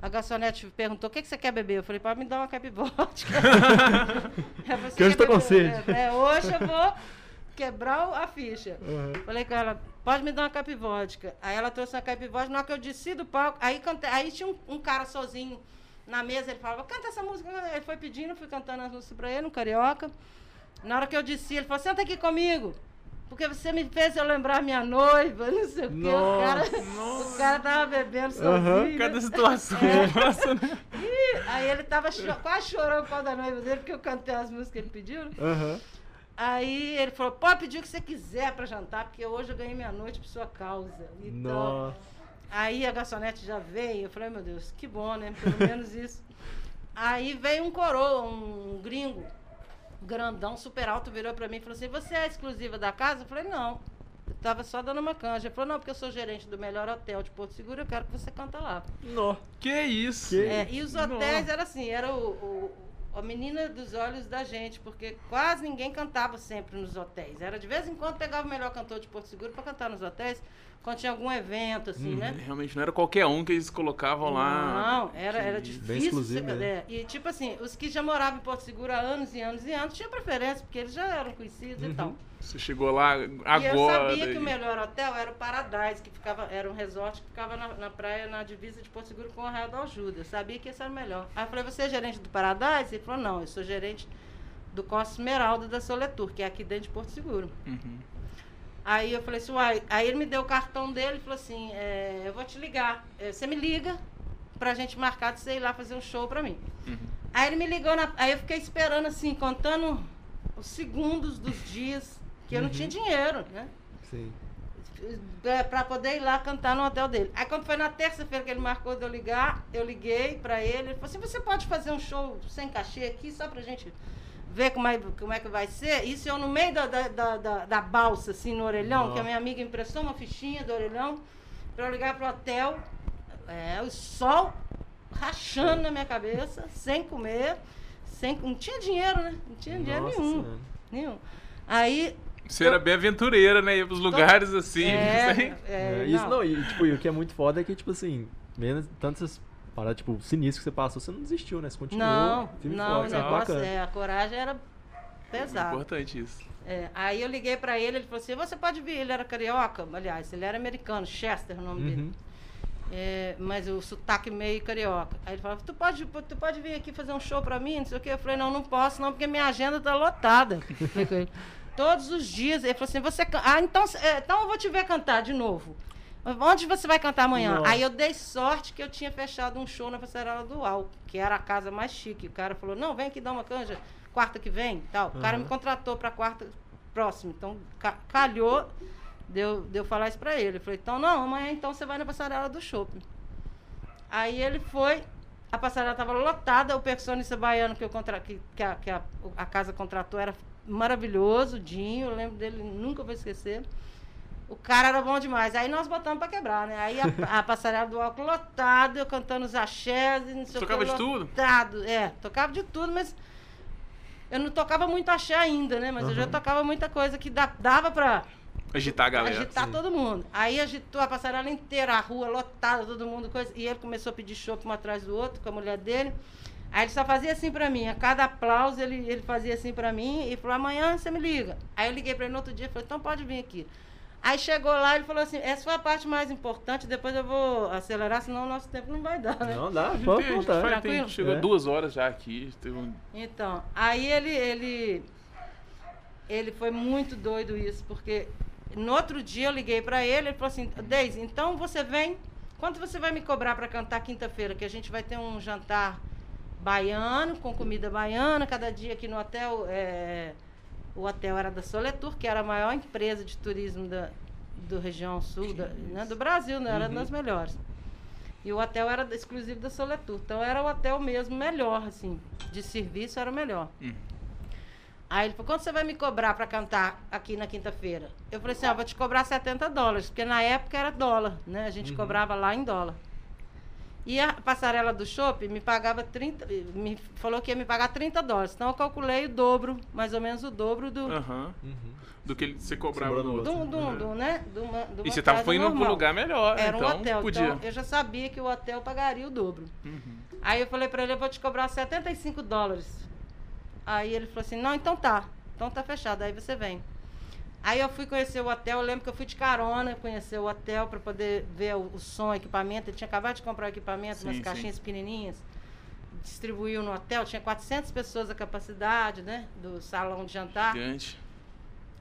A garçonete perguntou: o que, que você quer beber? Eu falei: pode me dar uma caipivótica. [LAUGHS] que hoje estou com sede. É, hoje eu vou quebrar a ficha. Uhum. Falei com ela, pode me dar uma capivódica. Aí ela trouxe uma capivódica, na hora que eu desci do palco, aí, cantei, aí tinha um, um, cara sozinho na mesa, ele falava, canta essa música. Ele foi pedindo, fui cantando as músicas pra ele, um carioca. Na hora que eu desci, ele falou, senta aqui comigo. Porque você me fez eu lembrar minha noiva, [LAUGHS] não sei o quê. O cara, [LAUGHS] o cara tava bebendo sozinho. Uhum, cada situação. [LAUGHS] É. Nossa, né? E aí ele tava cho quase chorando por causa da noiva dele, porque eu cantei as músicas que ele pediu. Uhum. Aí ele falou, pode pedir o que você quiser para jantar, porque hoje eu ganhei minha noite por sua causa. Então, Nossa. aí a garçonete já veio, eu falei, meu Deus, que bom, né? Pelo [LAUGHS] menos isso. Aí veio um coroa, um gringo, grandão, super alto, virou pra mim e falou assim: Você é exclusiva da casa? Eu falei: Não. Eu tava só dando uma canja. Ele falou: Não, porque eu sou gerente do melhor hotel de Porto Seguro, eu quero que você canta lá. Nó. Que isso? É, e os hotéis era assim: era o, o a menina dos olhos da gente, porque quase ninguém cantava sempre nos hotéis. Era de vez em quando pegava o melhor cantor de Porto Seguro para cantar nos hotéis, quando tinha algum evento, assim, hum, né? Realmente não era qualquer um que eles colocavam lá. Não, era, era difícil. Você, é, e tipo assim, os que já moravam em Porto Seguro há anos e anos e anos tinham preferência, porque eles já eram conhecidos uhum. e tal. Você chegou lá agora. E eu sabia daí. que o melhor hotel era o Paradise, que ficava, era um resort que ficava na, na praia, na divisa de Porto Seguro com o Arraial da Ajuda. Eu sabia que esse era o melhor. Aí eu falei, você é gerente do Paradise? Ele falou, não, eu sou gerente do Costa Esmeralda da Soletur, que é aqui dentro de Porto Seguro. Uhum. Aí eu falei assim, uai, aí ele me deu o cartão dele e falou assim, é, eu vou te ligar, é, você me liga pra gente marcar de você ir lá fazer um show pra mim. Uhum. Aí ele me ligou, na, aí eu fiquei esperando assim, contando os segundos dos dias que eu não tinha uhum. dinheiro, né? Sim. É, pra poder ir lá cantar no hotel dele. Aí quando foi na terça-feira que ele marcou de eu ligar, eu liguei pra ele, ele falou assim, você pode fazer um show sem cachê aqui, só pra gente ver como é, como é que vai ser. Isso eu no meio da, da, da, da balsa, assim, no orelhão, Nossa. que a minha amiga emprestou uma fichinha do orelhão pra eu ligar pro hotel. É, o sol rachando na minha cabeça, sem comer, sem, não tinha dinheiro, né? Não tinha dinheiro nenhum. Nenhum. Aí você era bem aventureira, né? Ia pros lugares assim. É, [LAUGHS] é, é, isso não. não, e, tipo, e o que é muito foda é que, tipo assim, menos tantas paradas, tipo, sinistro que você passou, você não desistiu, né? Você continuou. Não, não, forte, o negócio, é, a coragem era pesada. É importante isso. É, aí eu liguei pra ele, ele falou assim, você pode vir, ele era carioca, aliás, ele era americano, Chester o nome uhum. dele. É, mas o sotaque meio carioca. Aí ele falou, tu pode, tu pode vir aqui fazer um show pra mim, não sei o quê. Eu falei, não, não posso não, porque minha agenda tá lotada. [LAUGHS] Todos os dias. Ele falou assim: você. Ah, então, é, então eu vou te ver cantar de novo. Onde você vai cantar amanhã? Nossa. Aí eu dei sorte que eu tinha fechado um show na Passarela do Al, que era a casa mais chique. O cara falou: não, vem aqui dar uma canja, quarta que vem. tal. Uhum. O cara me contratou para quarta próxima. Então calhou deu, deu falar isso para ele. Eu falei: então não, amanhã então você vai na Passarela do Shopping. Aí ele foi, a passarela estava lotada, o percussionista baiano que, eu contra, que, que, a, que a, a casa contratou era maravilhoso, Dinho, eu lembro dele, nunca vou esquecer. O cara era bom demais. Aí nós botamos pra quebrar, né? Aí a, [LAUGHS] a passarela do álcool lotado, eu cantando os axés e não sei Tocava de tudo? É, tocava de tudo, mas eu não tocava muito axé ainda, né? Mas uhum. eu já tocava muita coisa que dava pra agitar a galera. Agitar Sim. todo mundo. Aí agitou a passarela inteira, a rua lotada, todo mundo, coisa. E ele começou a pedir chopp um atrás do outro com a mulher dele. Aí ele só fazia assim pra mim, a cada aplauso ele, ele fazia assim pra mim e falou, amanhã você me liga. Aí eu liguei pra ele no outro dia e falei, então pode vir aqui. Aí chegou lá ele falou assim, essa foi a parte mais importante, depois eu vou acelerar, senão o nosso tempo não vai dar, né? Não dá, pode contar. Foi, tem, chegou é. duas horas já aqui. Um... Então, aí ele, ele, ele foi muito doido isso, porque no outro dia eu liguei pra ele, ele falou assim, Deise, então você vem, quanto você vai me cobrar pra cantar quinta-feira, que a gente vai ter um jantar baiano, com comida baiana. Cada dia aqui no hotel, é, o hotel era da Soletur, que era a maior empresa de turismo da do região sul da, né, do Brasil, né, era uhum. das melhores. E o hotel era exclusivo da Soletur. Então era o hotel mesmo melhor, assim, de serviço era o melhor. Uhum. Aí ele falou, quanto você vai me cobrar para cantar aqui na quinta-feira? Eu falei assim, ah, vou te cobrar 70 dólares, porque na época era dólar, né? A gente uhum. cobrava lá em dólar. E a passarela do shopping me pagava 30, me falou que ia me pagar 30 dólares. Então eu calculei o dobro, mais ou menos o dobro do. Uhum. Do que você cobrava do, do, do, uhum. do, né? do, uma, do e você estava indo para um lugar melhor. Era então, um hotel. Podia. Então eu já sabia que o hotel pagaria o dobro. Uhum. Aí eu falei para ele, eu vou te cobrar 75 dólares. Aí ele falou assim, não, então tá. Então tá fechado, aí você vem. Aí eu fui conhecer o hotel, eu lembro que eu fui de carona conhecer o hotel para poder ver o, o, som, o equipamento. Ele tinha acabado de comprar o equipamento, sim, umas caixinhas sim. pequenininhas. Distribuiu no hotel, tinha 400 pessoas a capacidade, né? Do salão de jantar. Gigante.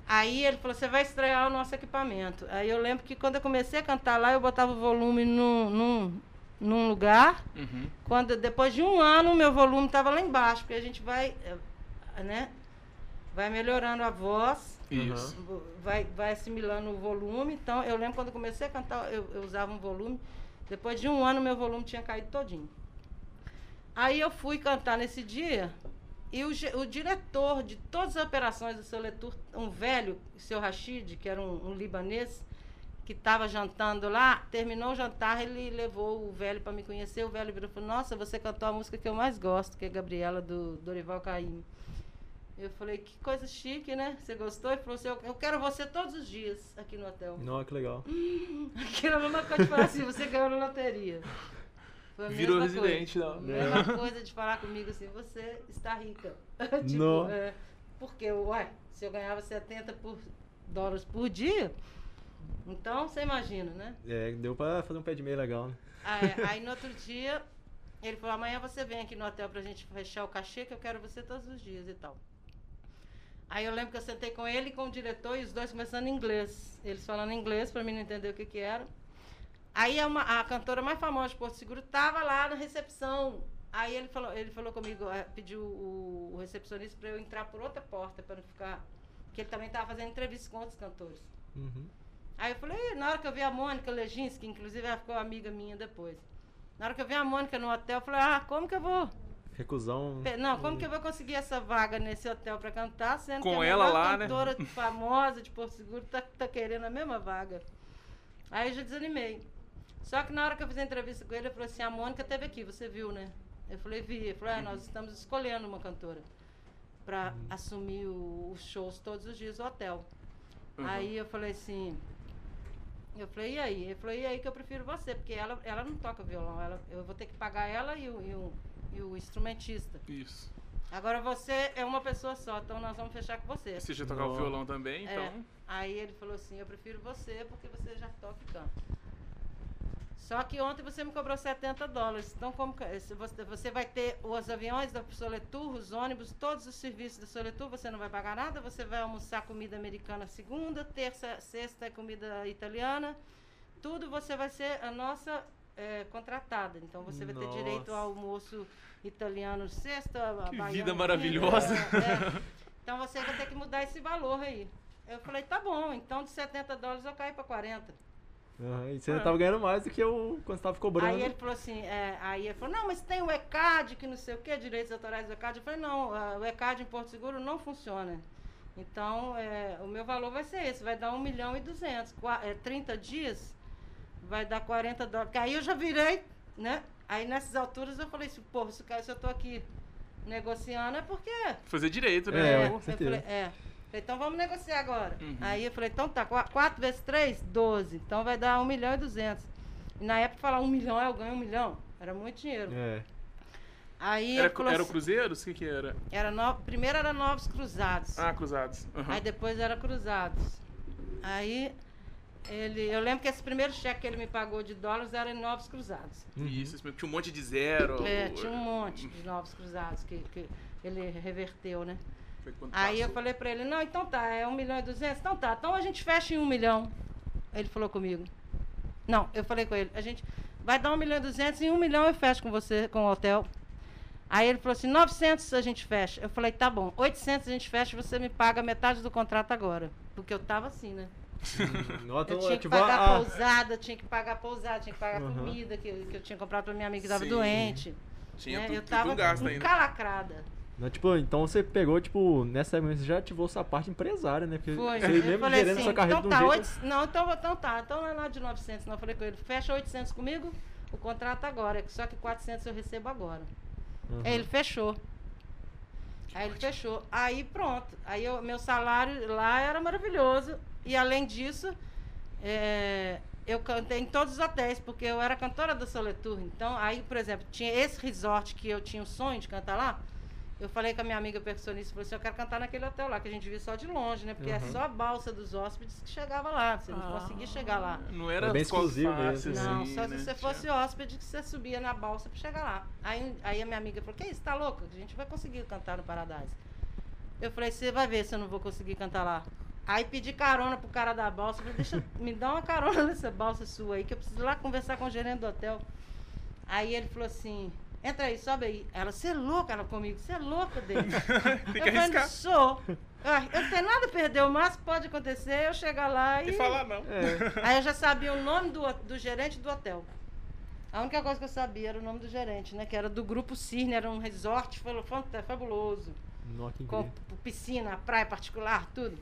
Aí ele falou, você vai estrear o nosso equipamento. Aí eu lembro que quando eu comecei a cantar lá, eu botava o volume num, num, num lugar. Uhum. Quando, depois de um ano, o meu volume estava lá embaixo, porque a gente vai, eh, né? Vai melhorando a voz isso. Vai, vai assimilando o volume. Então, eu lembro quando eu comecei a cantar, eu, eu usava um volume. Depois de um ano, meu volume tinha caído todinho. Aí eu fui cantar nesse dia e o, o diretor de todas as operações do Soletur, um velho, o seu Rashid, que era um, um libanês, que estava jantando lá, terminou o jantar, ele levou o velho para me conhecer. O velho virou e falou: Nossa, você cantou a música que eu mais gosto, que é Gabriela do Dorival Caymmi. Eu falei: Que coisa chique, né? Você gostou? Ele falou assim: Eu quero você todos os dias aqui no hotel. Não, que legal. [LAUGHS] Aquilo é a mesma coisa de falar assim: Você ganhou na loteria. Virou residente, coisa. não. Mesma coisa de falar comigo assim: Você está rica. [LAUGHS] tipo, não. É, porque, uai, se eu ganhava 70 por, dólares por dia. Então, você imagina, né? É, deu pra fazer um pé de meia legal, né? Ah, é. Aí no outro dia, ele falou, amanhã você vem aqui no hotel pra gente fechar o cachê, que eu quero você todos os dias e tal. Aí eu lembro que eu sentei com ele e com o diretor e os dois conversando em inglês. Eles falando inglês pra mim não entender o que que era. Aí uma, a cantora mais famosa de Porto Seguro tava lá na recepção. Aí ele falou, ele falou comigo, eh, pediu o, o recepcionista para eu entrar por outra porta para não ficar, que ele também tava fazendo entrevista com outros cantores. Uhum. Aí eu falei, na hora que eu vi a Mônica Leginski, inclusive ela ficou amiga minha depois. Na hora que eu vi a Mônica no hotel, eu falei, ah, como que eu vou? Recusão. Não, como que eu vou conseguir essa vaga nesse hotel para cantar, sendo Com que a ela lá, cantora né? [LAUGHS] famosa de Porto Seguro tá, tá querendo a mesma vaga. Aí eu já desanimei. Só que na hora que eu fiz a entrevista com ele, ele falou assim, a Mônica teve aqui, você viu, né? Eu falei, vi. Ele falou, é, nós estamos escolhendo uma cantora para Uhum. assumir o- os shows todos os dias do hotel. Uhum. Aí eu falei assim, eu falei, e aí? Ele falou, e aí que eu prefiro você, porque ela, ela não toca violão, ela, eu vou ter que pagar ela e o, e o, e o instrumentista. Isso. Agora você é uma pessoa só, então nós vamos fechar com você. Você já tocar o violão também, então. É. Aí ele falou assim, eu prefiro você porque você já toca e canta. Só que ontem você me cobrou 70 dólares. Então, como você, você vai ter os aviões da Soletur, os ônibus, todos os serviços da Soletur, você não vai pagar nada. Você vai almoçar comida americana segunda, terça, sexta é comida italiana. Tudo você vai ser a nossa eh, contratada. Então, você vai ter direito ao almoço italiano sexta, a Que vida quinta, maravilhosa. é, é. [LAUGHS] Então, você vai ter que mudar esse valor aí. Eu falei, tá bom, então de 70 dólares eu caio para 40. Aham, e você ainda Ah. tava ganhando mais do que eu quando você tava cobrando. Aí ele falou assim, é, aí ele falou, não, mas tem o ECAD, que não sei o que, direitos autorais do ECAD. Eu falei, não, o ECAD em Porto Seguro não funciona. Então, é, o meu valor vai ser esse, vai dar 1 milhão e 200. Qua- é, 30 dias vai dar 40 dólares. Porque aí eu já virei, né? Aí nessas alturas eu falei assim, pô, se, o cara- se eu tô aqui negociando é porque Fazer direito, É, né? eu certeza. falei, é. Falei, então vamos negociar agora. Uhum. Aí eu falei, então tá, 4 vezes 3, 12. Então vai dar 1 milhão e 200. E na época falar 1 milhão, eu ganho 1 milhão. Era muito dinheiro. É. Aí Era, falou era o assim, Cruzeiros? O que, que era? era no- primeiro era Novos Cruzados. Ah, Cruzados. Aham. Aí depois era Cruzados. Aí ele, eu lembro que esse primeiro cheque que ele me pagou de dólares era em Novos Cruzados. Isso, isso. Tinha um monte de zero. É, tinha um monte de Novos Cruzados que, que ele reverteu, né? Aí eu passou. falei pra ele, não, então tá, é 1 milhão e 200? Então tá, então a gente fecha em 1 milhão. Ele falou comigo. Não, eu falei com ele, a gente vai dar 1 milhão e 200 e em 1 milhão eu fecho com você, com o hotel. Aí ele falou assim, 900 a gente fecha. Eu falei, tá bom, 800 a gente fecha e você me paga metade do contrato agora. Porque eu tava assim, né? Nota, Eu tinha que ativar pagar a- pousada, tinha que pagar pousada, tinha que pagar Aham. comida que, que eu tinha comprado pra minha amiga que tava Sim. doente. Tinha né? tudo, eu tava um ainda. encalacrada. Não, tipo, então você pegou, tipo, nessa época você já ativou sua parte empresária, né? Porque Foi. você Eu mesmo falei gerando assim, sua carreira então de um tá, jeito. oito- não, então, então tá, então não é nada de 900, não. Eu falei com ele, fecha 800 comigo, o contrato agora, só que 400 eu recebo agora. Aham. Aí ele fechou. Aí ele fechou. Aí pronto. Aí o meu salário lá era maravilhoso. E além disso, é, eu cantei em todos os hotéis, porque eu era cantora da Soletur. Então, aí, por exemplo, tinha esse resort que eu tinha o sonho de cantar lá. Eu falei com a minha amiga percussionista, falei assim, eu quero cantar naquele hotel lá, que a gente via só de longe, né? Porque é Uhum. só a balsa dos hóspedes que chegava lá. Você não conseguia chegar lá. Não era É bem exclusivo fácil, mesmo. Não, assim, só né? se você fosse hóspede que você subia na balsa pra chegar lá. Aí, aí a minha amiga falou, que isso, tá louca? A gente vai conseguir cantar no Paradise. Eu falei, você vai ver se eu não vou conseguir cantar lá. Aí pedi carona pro cara da balsa, falei, deixa, me dá uma carona nessa balsa sua aí, que eu preciso ir lá conversar com o gerente do hotel. Aí ele falou assim, entra aí, sobe aí. Ela, você é louca, ela comigo, você é louca dele. [LAUGHS] Tem que eu falei, sou. Ah, eu não tenho nada a perder, o máximo que pode acontecer é eu chegar lá e... E falar não. É. [LAUGHS] Aí eu já sabia o nome do, do gerente do hotel. A única coisa que eu sabia era o nome do gerente, né? Que era do Grupo Cirne, era um resort fabuloso. Nossa, com piscina, praia particular, tudo.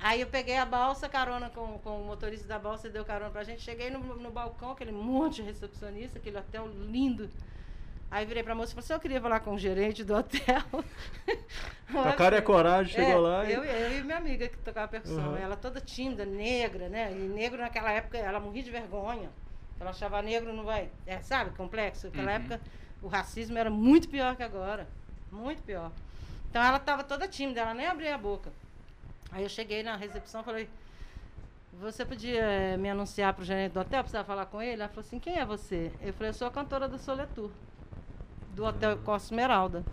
Aí eu peguei a balsa, carona com, com o motorista da balsa, deu carona pra gente. Cheguei no, no balcão, aquele monte de recepcionista, aquele hotel lindo. Aí virei pra moça e falei assim, eu queria falar com o gerente do hotel. [LAUGHS] A cara e a coragem, chegou é, lá. Eu, eu e minha amiga que tocava percussão. Uhum. Ela toda tímida, negra, né? E negro naquela época, ela morria de vergonha. Ela achava negro não vai. É, sabe, complexo. Naquela uhum. época o racismo era muito pior que agora. Muito pior. Então ela estava toda tímida, ela nem abria a boca. Aí eu cheguei na recepção e falei, você podia é, me anunciar para o gerente do hotel, precisava falar com ele? Ela falou assim, quem é você? Eu falei, eu sou a cantora do Soletur, do Hotel Costa Esmeralda.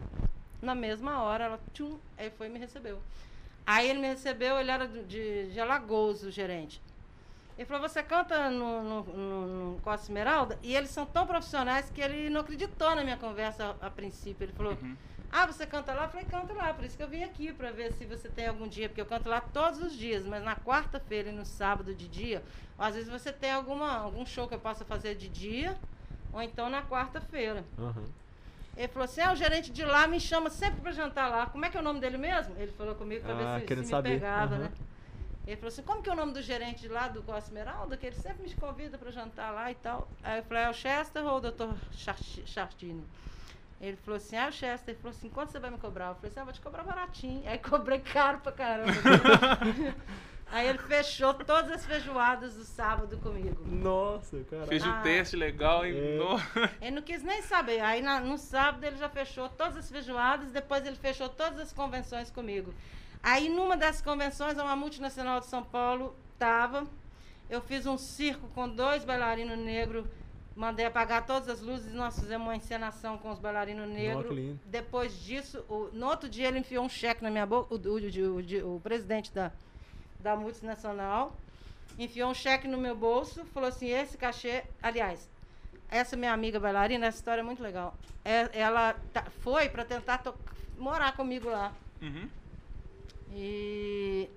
Na mesma hora, ela, tchum, aí foi e me recebeu. Aí ele me recebeu, ele era de, de Alagoas, o gerente. Ele falou, você canta no, no, no, no Costa Esmeralda? E eles são tão profissionais que ele não acreditou na minha conversa a, a princípio. Ele falou, uhum. Ah, você canta lá? Eu falei, canto lá. Por isso que eu vim aqui, para ver se você tem algum dia, porque eu canto lá todos os dias, mas na quarta-feira e no sábado de dia, às vezes você tem alguma, algum show que eu possa fazer de dia, ou então na quarta-feira. Uhum. Ele falou assim: ah, o gerente de lá me chama sempre para jantar lá. Como é que é o nome dele mesmo? Ele falou comigo para ah, ver se, se me saber. pegava, uhum. né? Ele falou assim: como que é o nome do gerente de lá do Costa Esmeralda? Que ele sempre me convida para jantar lá e tal. Aí eu falei: é o Chester ou o Dr. Chartini? Ele falou assim, ah, o Chester, ele falou assim, quanto você vai me cobrar? Eu falei assim, ah, vou te cobrar baratinho. Aí [LAUGHS] cobrei caro pra caramba. [LAUGHS] Aí ele fechou todas as feijoadas do sábado comigo. Nossa, cara. Fez ah, o teste legal, hein? É. [LAUGHS] Ele não quis nem saber. Aí na, no sábado ele já fechou todas as feijoadas, depois ele fechou todas as convenções comigo. Aí numa das convenções, uma multinacional de São Paulo tava. Eu fiz um circo com dois bailarinos negros Mandei apagar todas as luzes, nós fizemos uma encenação com os bailarinos negros. Depois disso, o, no outro dia ele enfiou um cheque na minha boca, o, o, o, o presidente da, da multinacional, enfiou um cheque no meu bolso, falou assim, esse cachê, aliás, essa minha amiga bailarina, essa história é muito legal. É, ela tá, foi para tentar morar comigo lá. Uhum. E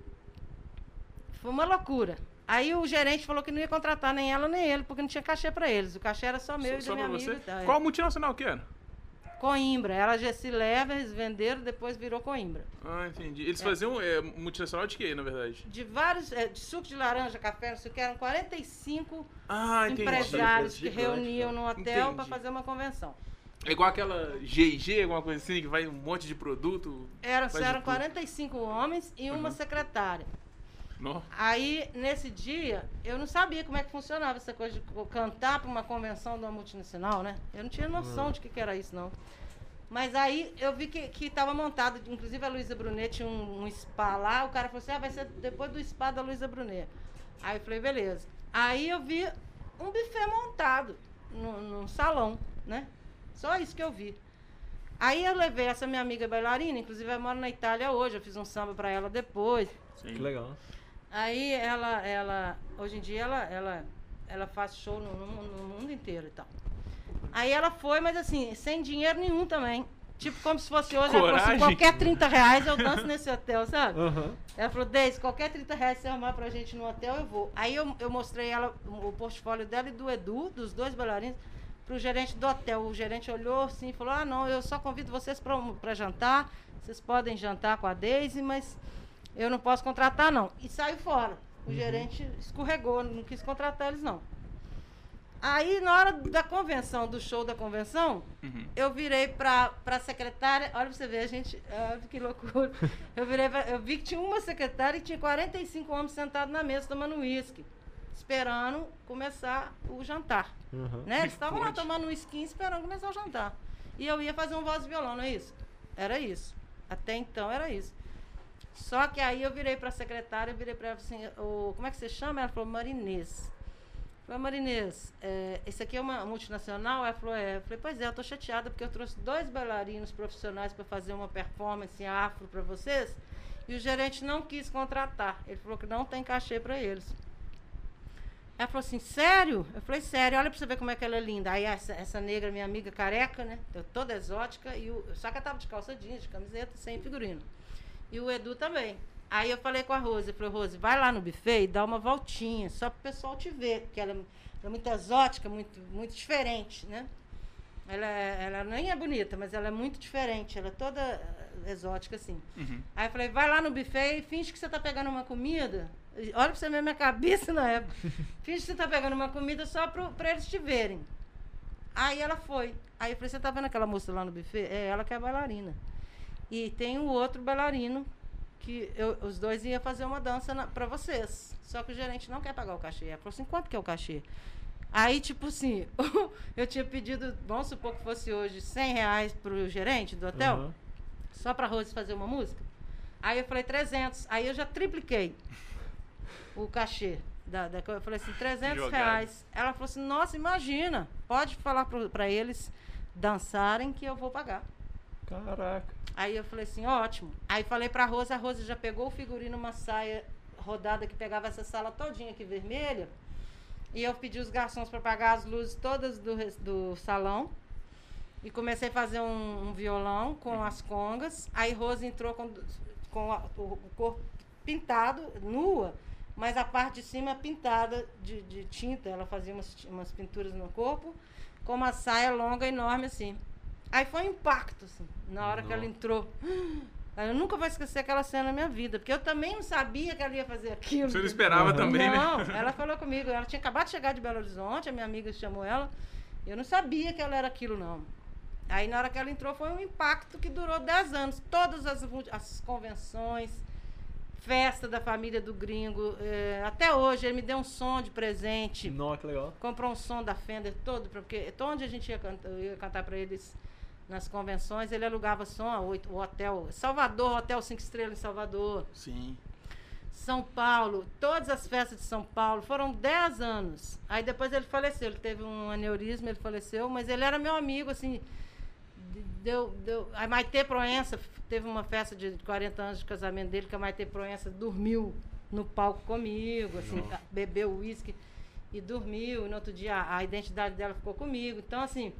foi uma loucura. Aí o gerente falou que não ia contratar nem ela nem ele, porque não tinha cachê para eles. O cachê era só meu só, e da minha amiga. Tá, Qual multinacional que era? Coimbra. Era Gessi Lever, eles venderam, depois virou Coimbra. Ah, entendi. Eles é. faziam é, multinacional de quê, na verdade? De vários, é, de suco de laranja, café, não sei o que, eram 45 ah, empresários que reuniam no hotel para fazer uma convenção. É igual aquela GG, alguma coisa assim, que vai um monte de produto? Era, eram 45 homens e uma uhum. secretária. No. Aí, nesse dia, eu não sabia como é que funcionava essa coisa de cantar para uma convenção de uma multinacional, né? Eu não tinha noção de que, que era isso, não. Mas aí eu vi que estava montado, inclusive a Luísa Brunet tinha um, um, spa lá, o cara falou assim, ah, vai ser depois do spa da Luísa Brunet. Aí eu falei, beleza. Aí eu vi um buffet montado num salão, né? Só isso que eu vi. Aí eu levei essa minha amiga bailarina, inclusive ela mora na Itália hoje, eu fiz um samba para ela depois. Sim. Que legal. Aí ela, ela, hoje em dia ela, ela, ela faz show no, no, no mundo inteiro e tal. Aí ela foi, mas assim, sem dinheiro nenhum também. Tipo, como se fosse hoje, ela falou assim, qualquer 30 reais eu danço nesse hotel, sabe? Uhum. Ela falou, Deise, qualquer 30 reais você arrumar pra gente no hotel, eu vou. Aí eu, eu mostrei ela, o portfólio dela e do Edu, dos dois bailarinos, pro gerente do hotel. O gerente olhou assim e falou, ah, não, eu só convido vocês pra, pra jantar, vocês podem jantar com a Deise, mas eu não posso contratar, não. E saiu fora. O uhum. gerente escorregou, não quis contratar eles, não. Aí, na hora da convenção, do show da convenção, uhum. eu virei pra, pra secretária. Olha pra você ver, a gente. Ah, que loucura. [LAUGHS] Eu, virei pra, eu vi que tinha uma secretária e tinha 45 homens sentados na mesa tomando uísque, esperando começar o jantar. Uhum. Né? Eles estavam lá tomando uísque esperando começar o jantar. E eu ia fazer um voz e violão, não é isso? Era isso. Até então era isso. Só que aí eu virei para a secretária, eu virei para ela assim, o, como é que você chama? Ela falou, Marinês. Falei, Marinês, é, esse aqui é uma multinacional? Ela falou, é. Eu falei, pois é, eu estou chateada porque eu trouxe dois bailarinos profissionais para fazer uma performance afro para vocês e o gerente não quis contratar. Ele falou que não tem cachê para eles. Ela falou assim, sério? Eu falei, sério, olha para você ver como é que ela é linda. Aí essa, essa negra, minha amiga careca, né? Toda exótica, e o, só que ela tava de calça jeans, de camiseta, sem figurino. E o Edu também. Aí eu falei com a Rose, falei, Rose, vai lá no buffet e dá uma voltinha, só para o pessoal te ver, porque ela é muito exótica, muito, muito diferente, né? Ela, ela nem é bonita, mas ela é muito diferente, ela é toda exótica, assim. Uhum. Aí eu falei, vai lá no buffet e finge que você tá pegando uma comida. Olha pra você ver minha [LAUGHS] cabeça na época. finge que você tá pegando uma comida só pro, pra eles te verem. Aí ela foi. Aí eu falei, você tá vendo aquela moça lá no buffet? É ela que é bailarina. E tem um outro bailarino que eu, os dois iam fazer uma dança para vocês. Só que o gerente não quer pagar o cachê. Ela falou assim, quanto que é o cachê? Aí, tipo assim, [LAUGHS] eu tinha pedido, vamos supor que fosse hoje, 100 reais pro gerente do hotel, uhum. só pra Rose fazer uma música. Aí eu falei 300. Aí eu já tripliquei o cachê. Da, da, eu falei assim, 300 reais. Ela falou assim, nossa, imagina, pode falar para eles dançarem que eu vou pagar. Caraca. Aí eu falei assim, ótimo. Aí falei pra Rosa, a Rosa já pegou o figurino, uma saia rodada que pegava essa sala todinha aqui vermelha. E eu pedi os garçons para apagar as luzes todas do, do salão. E comecei a fazer um, um violão com as congas. Aí Rosa entrou com, com a, o, corpo pintado, nua, mas a parte de cima pintada de, de tinta. Ela fazia umas, umas pinturas no corpo, com uma saia longa, enorme assim. Aí foi um impacto, assim, na hora que ela entrou. [GASPS] Eu nunca vou esquecer aquela cena na minha vida, porque eu também não sabia que ela ia fazer aquilo. Você não esperava uhum. também, não, né? Não, [LAUGHS] ela falou comigo, ela tinha acabado de chegar de Belo Horizonte, a minha amiga chamou ela. Eu não sabia que ela era aquilo, não. Aí na hora que ela entrou foi um impacto que durou 10 anos. Todas as, as convenções, festa da família do gringo. É, até hoje ele me deu um som de presente. Nossa, que legal. Comprou um som da Fender todo, porque onde a gente ia, cantar, ia cantar para eles nas convenções, ele alugava som, o hotel Salvador, Hotel Cinco Estrelas em Salvador. Sim. São Paulo, todas as festas de São Paulo, foram 10 anos. Aí depois ele faleceu, ele teve um aneurisma, ele faleceu, mas ele era meu amigo, assim. Deu, deu, a Maite Proença teve uma festa de 40 anos de casamento dele, que a Maite Proença dormiu no palco comigo, assim, bebeu uísque e dormiu. E no outro dia a, a identidade dela ficou comigo. Então, assim,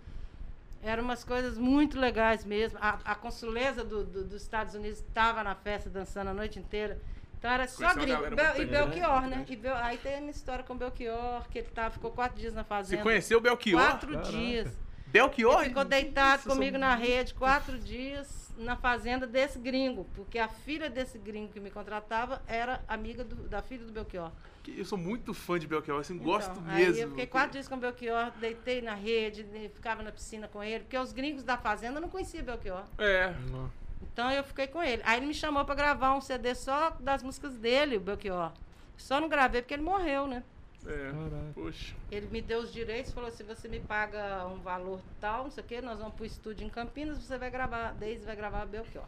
eram umas coisas muito legais mesmo. A, a consuleza do, do, dos Estados Unidos estava na festa dançando a noite inteira. Então era só gringo. Bel, e Belchior, né? né? E Bel, aí tem uma história com Belchior, que ele tava, ficou quatro dias na fazenda. Você conheceu o Belchior? Quatro Caraca. dias. Belchior? Ele ficou deitado comigo na rede quatro dias na fazenda desse gringo, porque a filha desse gringo que me contratava era amiga do, da filha do Belchior. Eu sou muito fã de Belchior, assim, então, gosto mesmo. Aí eu fiquei quatro dias com o Belchior, deitei na rede, ficava na piscina com ele, porque os gringos da fazenda não conheciam Belchior. É. Então eu fiquei com ele. Aí ele me chamou para gravar um CD só das músicas dele, o Belchior. Só não gravei porque ele morreu, né? É, poxa. Ele me deu os direitos, falou assim, você me paga um valor tal, não sei o quê, nós vamos pro estúdio em Campinas, você vai gravar, Deise vai gravar Belchior.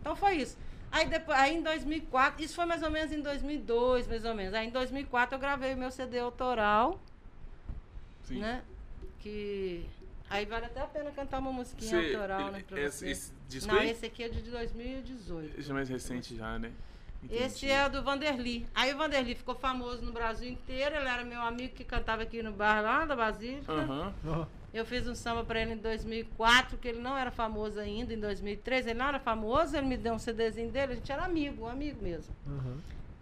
Então foi isso. Aí, depois, aí em 2004, isso foi mais ou menos em 2002, mais ou menos. Aí em 2004 eu gravei o meu CD autoral, Sim. né? Que aí vale até a pena cantar uma musiquinha você, autoral, né, pra esse, você. Esse disco Não, aí? esse aqui é de 2018. Esse é mais recente já, né? Entendi. Esse é do Vanderly. Aí o Vanderly ficou famoso no Brasil inteiro. Ele era meu amigo que cantava aqui no bar lá da Basílica. Uhum. Eu fiz um samba para ele em 2004, que ele não era famoso ainda, em 2003. Ele não era famoso, ele me deu um CDzinho dele. A gente era amigo, um amigo mesmo. Uhum.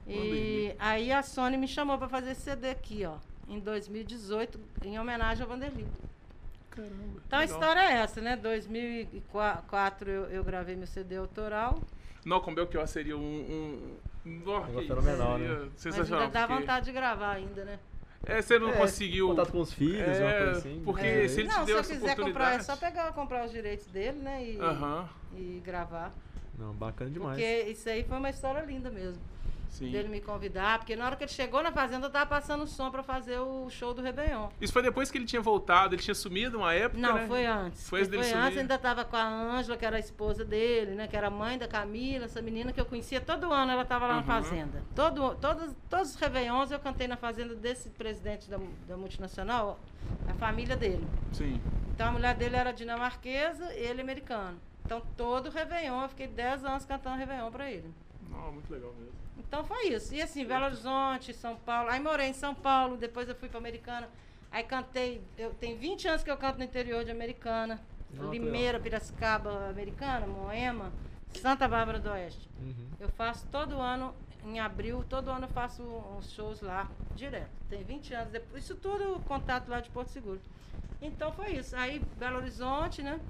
E aí a Sony me chamou para fazer esse CD aqui, ó, em 2018, em homenagem ao Vanderly. Caramba, então a história é essa, né? 2004 eu, eu gravei meu CD autoral. Não, com Belchior seria um. um... Nossa, fenomenal, né? Sensacional. Mas ainda dá porque... vontade de gravar ainda, né? É, você não é, conseguiu. Contato com os filhos, é, uma coisa assim. Porque é. se ele não, te deu se eu quiser comprar, é só pegar, comprar os direitos dele, né? E, uh -huh. e gravar. Não, bacana demais. Porque isso aí foi uma história linda mesmo. Sim. dele me convidar, porque na hora que ele chegou na fazenda, eu tava passando som para fazer o show do Réveillon. Isso foi depois que ele tinha voltado, ele tinha sumido uma época, Não, né? foi antes. Foi, foi antes, ainda tava com a Ângela, que era a esposa dele, né? Que era mãe da Camila, essa menina que eu conhecia todo ano, ela tava lá uhum. na fazenda. Todo, todos, todos os Réveillons eu cantei na fazenda desse presidente da, da multinacional, a família dele. Sim. Então a mulher dele era dinamarquesa, ele americano. Então todo Réveillon, eu fiquei 10 anos cantando Réveillon para ele. Não, muito legal mesmo. Então foi isso. E assim, Belo Horizonte, São Paulo. Aí morei em São Paulo, depois eu fui para Americana. Aí cantei, eu tenho 20 anos que eu canto no interior de Americana. Não, Limeira, Piracicaba, Americana, Moema, Santa Bárbara do Oeste. Uhum. Eu faço todo ano, em abril, todo ano eu faço uns shows lá, direto. Tem 20 anos depois. Isso tudo contato lá de Porto Seguro. Então foi isso. Aí, Belo Horizonte, né?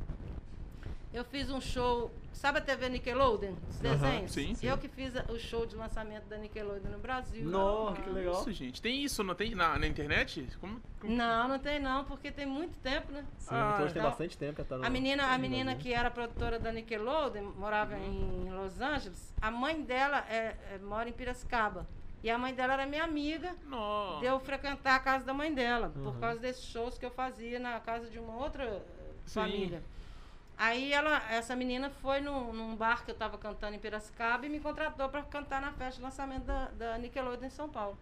Eu fiz um show Sabe a TV Nickelodeon? Os desenhos? sim, sim. Eu que fiz o show de lançamento da Nickelodeon no Brasil. Nossa, que legal. Isso, gente. Tem isso, não tem na, na internet? Como, como... Não, não tem não, porque tem muito tempo, né? Sim, ah, então, tem bastante tempo que tá no, A menina, a menina que era produtora da Nickelodeon, morava uhum. em Los Angeles, a mãe dela é, é, mora em Piracicaba. E a mãe dela era minha amiga. Nossa. Deu frequentar a casa da mãe dela, uhum. por causa desses shows que eu fazia na casa de uma outra Sim. família. Aí ela, essa menina foi num, num, bar que eu estava cantando em Piracicaba e me contratou para cantar na festa de lançamento da, da Nickelodeon em São Paulo.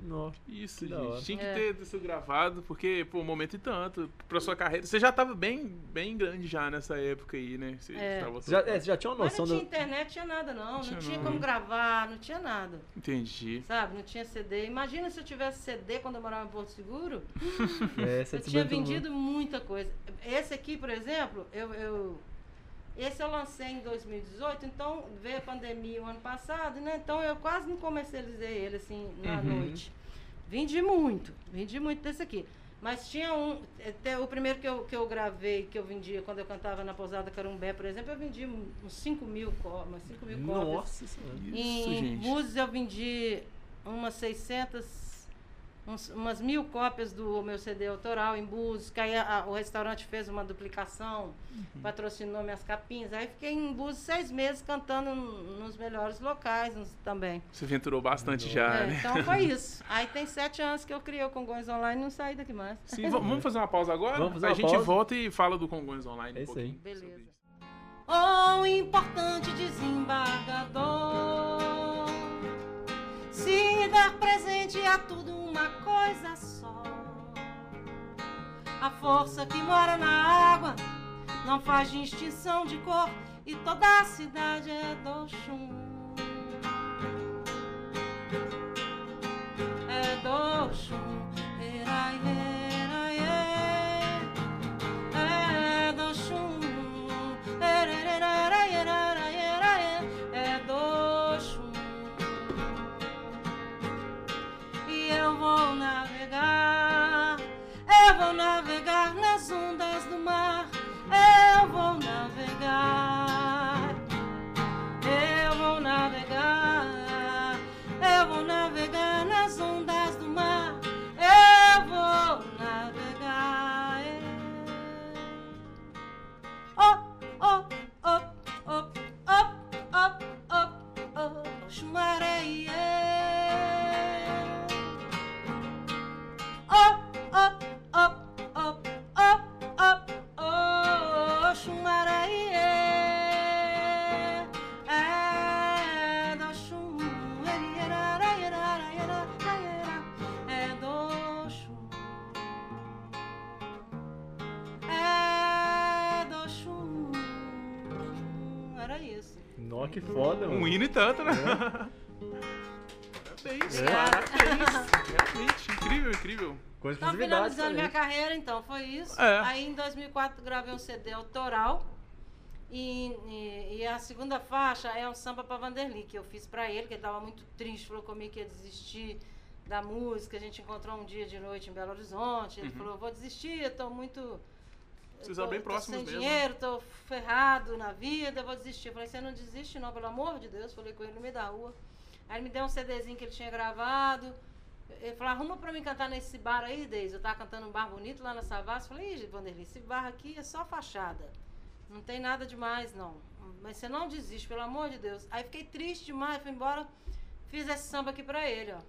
Nossa, isso, gente. Tinha que é. ter isso gravado, porque, pô, um momento e tanto. Pra sua carreira. Você já tava bem, bem grande já nessa época aí, né? Você, é. Tava... já, é, você já tinha uma noção Mas não tinha do... internet, tinha nada, não. Não tinha, não tinha como gravar, não tinha nada. Entendi. Sabe? Não tinha CD. Imagina se eu tivesse CD quando eu morava em Porto Seguro. [LAUGHS] é, eu tinha vendido muita coisa. Esse aqui, por exemplo, eu, eu esse eu lancei em 2018, então veio a pandemia o ano passado, né? Então eu quase não comercializei ele assim na uhum. noite. Vendi muito, vendi muito desse aqui. Mas tinha um. Até o primeiro que eu, que eu gravei, que eu vendia quando eu cantava na Pousada Carumbé, por exemplo, eu vendi uns 5 mil, umas 5 mil cópias. Nossa Senhora. Em Búzios eu vendi umas 600 uns, umas mil cópias do meu CD autoral em Búzios, que aí a, a, o restaurante fez uma duplicação, uhum. patrocinou minhas capinhas. Aí fiquei em Búzios seis meses cantando nos melhores locais nos, também. Você aventurou bastante já, é, né? Então foi [LAUGHS] isso. Aí tem sete anos que eu criei o Congões Online e não saí daqui mais. Sim, vamos fazer uma pausa agora? Vamos fazer a gente pausa. volta e fala do Congões Online é um pouquinho. Beleza. Oh, a tudo uma coisa só. A força que mora na água não faz distinção de cor e toda a cidade é do chum. É do chum. Foi isso. É. Aí em 2004 gravei um CD autoral. E, e, e, a segunda faixa é um samba para Vanderly, que eu fiz para ele, que ele estava muito triste, falou comigo que ia desistir da música. A gente encontrou um dia de noite em Belo Horizonte. Ele uhum. falou: Vou desistir, eu estou muito vocês são bem próximos sem mesmo. dinheiro, tô ferrado na vida, vou desistir. Eu falei, você não desiste não, pelo amor de Deus. Falei com ele no meio da rua. Aí ele me deu um CDzinho que ele tinha gravado. Ele falou, arruma pra mim cantar nesse bar aí, Deise. Eu tava cantando um bar bonito lá na Savassi. Falei, Ih, Vanderlei, esse bar aqui é só fachada. Não tem nada demais, não. Mas você não desiste, pelo amor de Deus. Aí fiquei triste demais, fui embora. Fiz esse samba aqui pra ele, ó.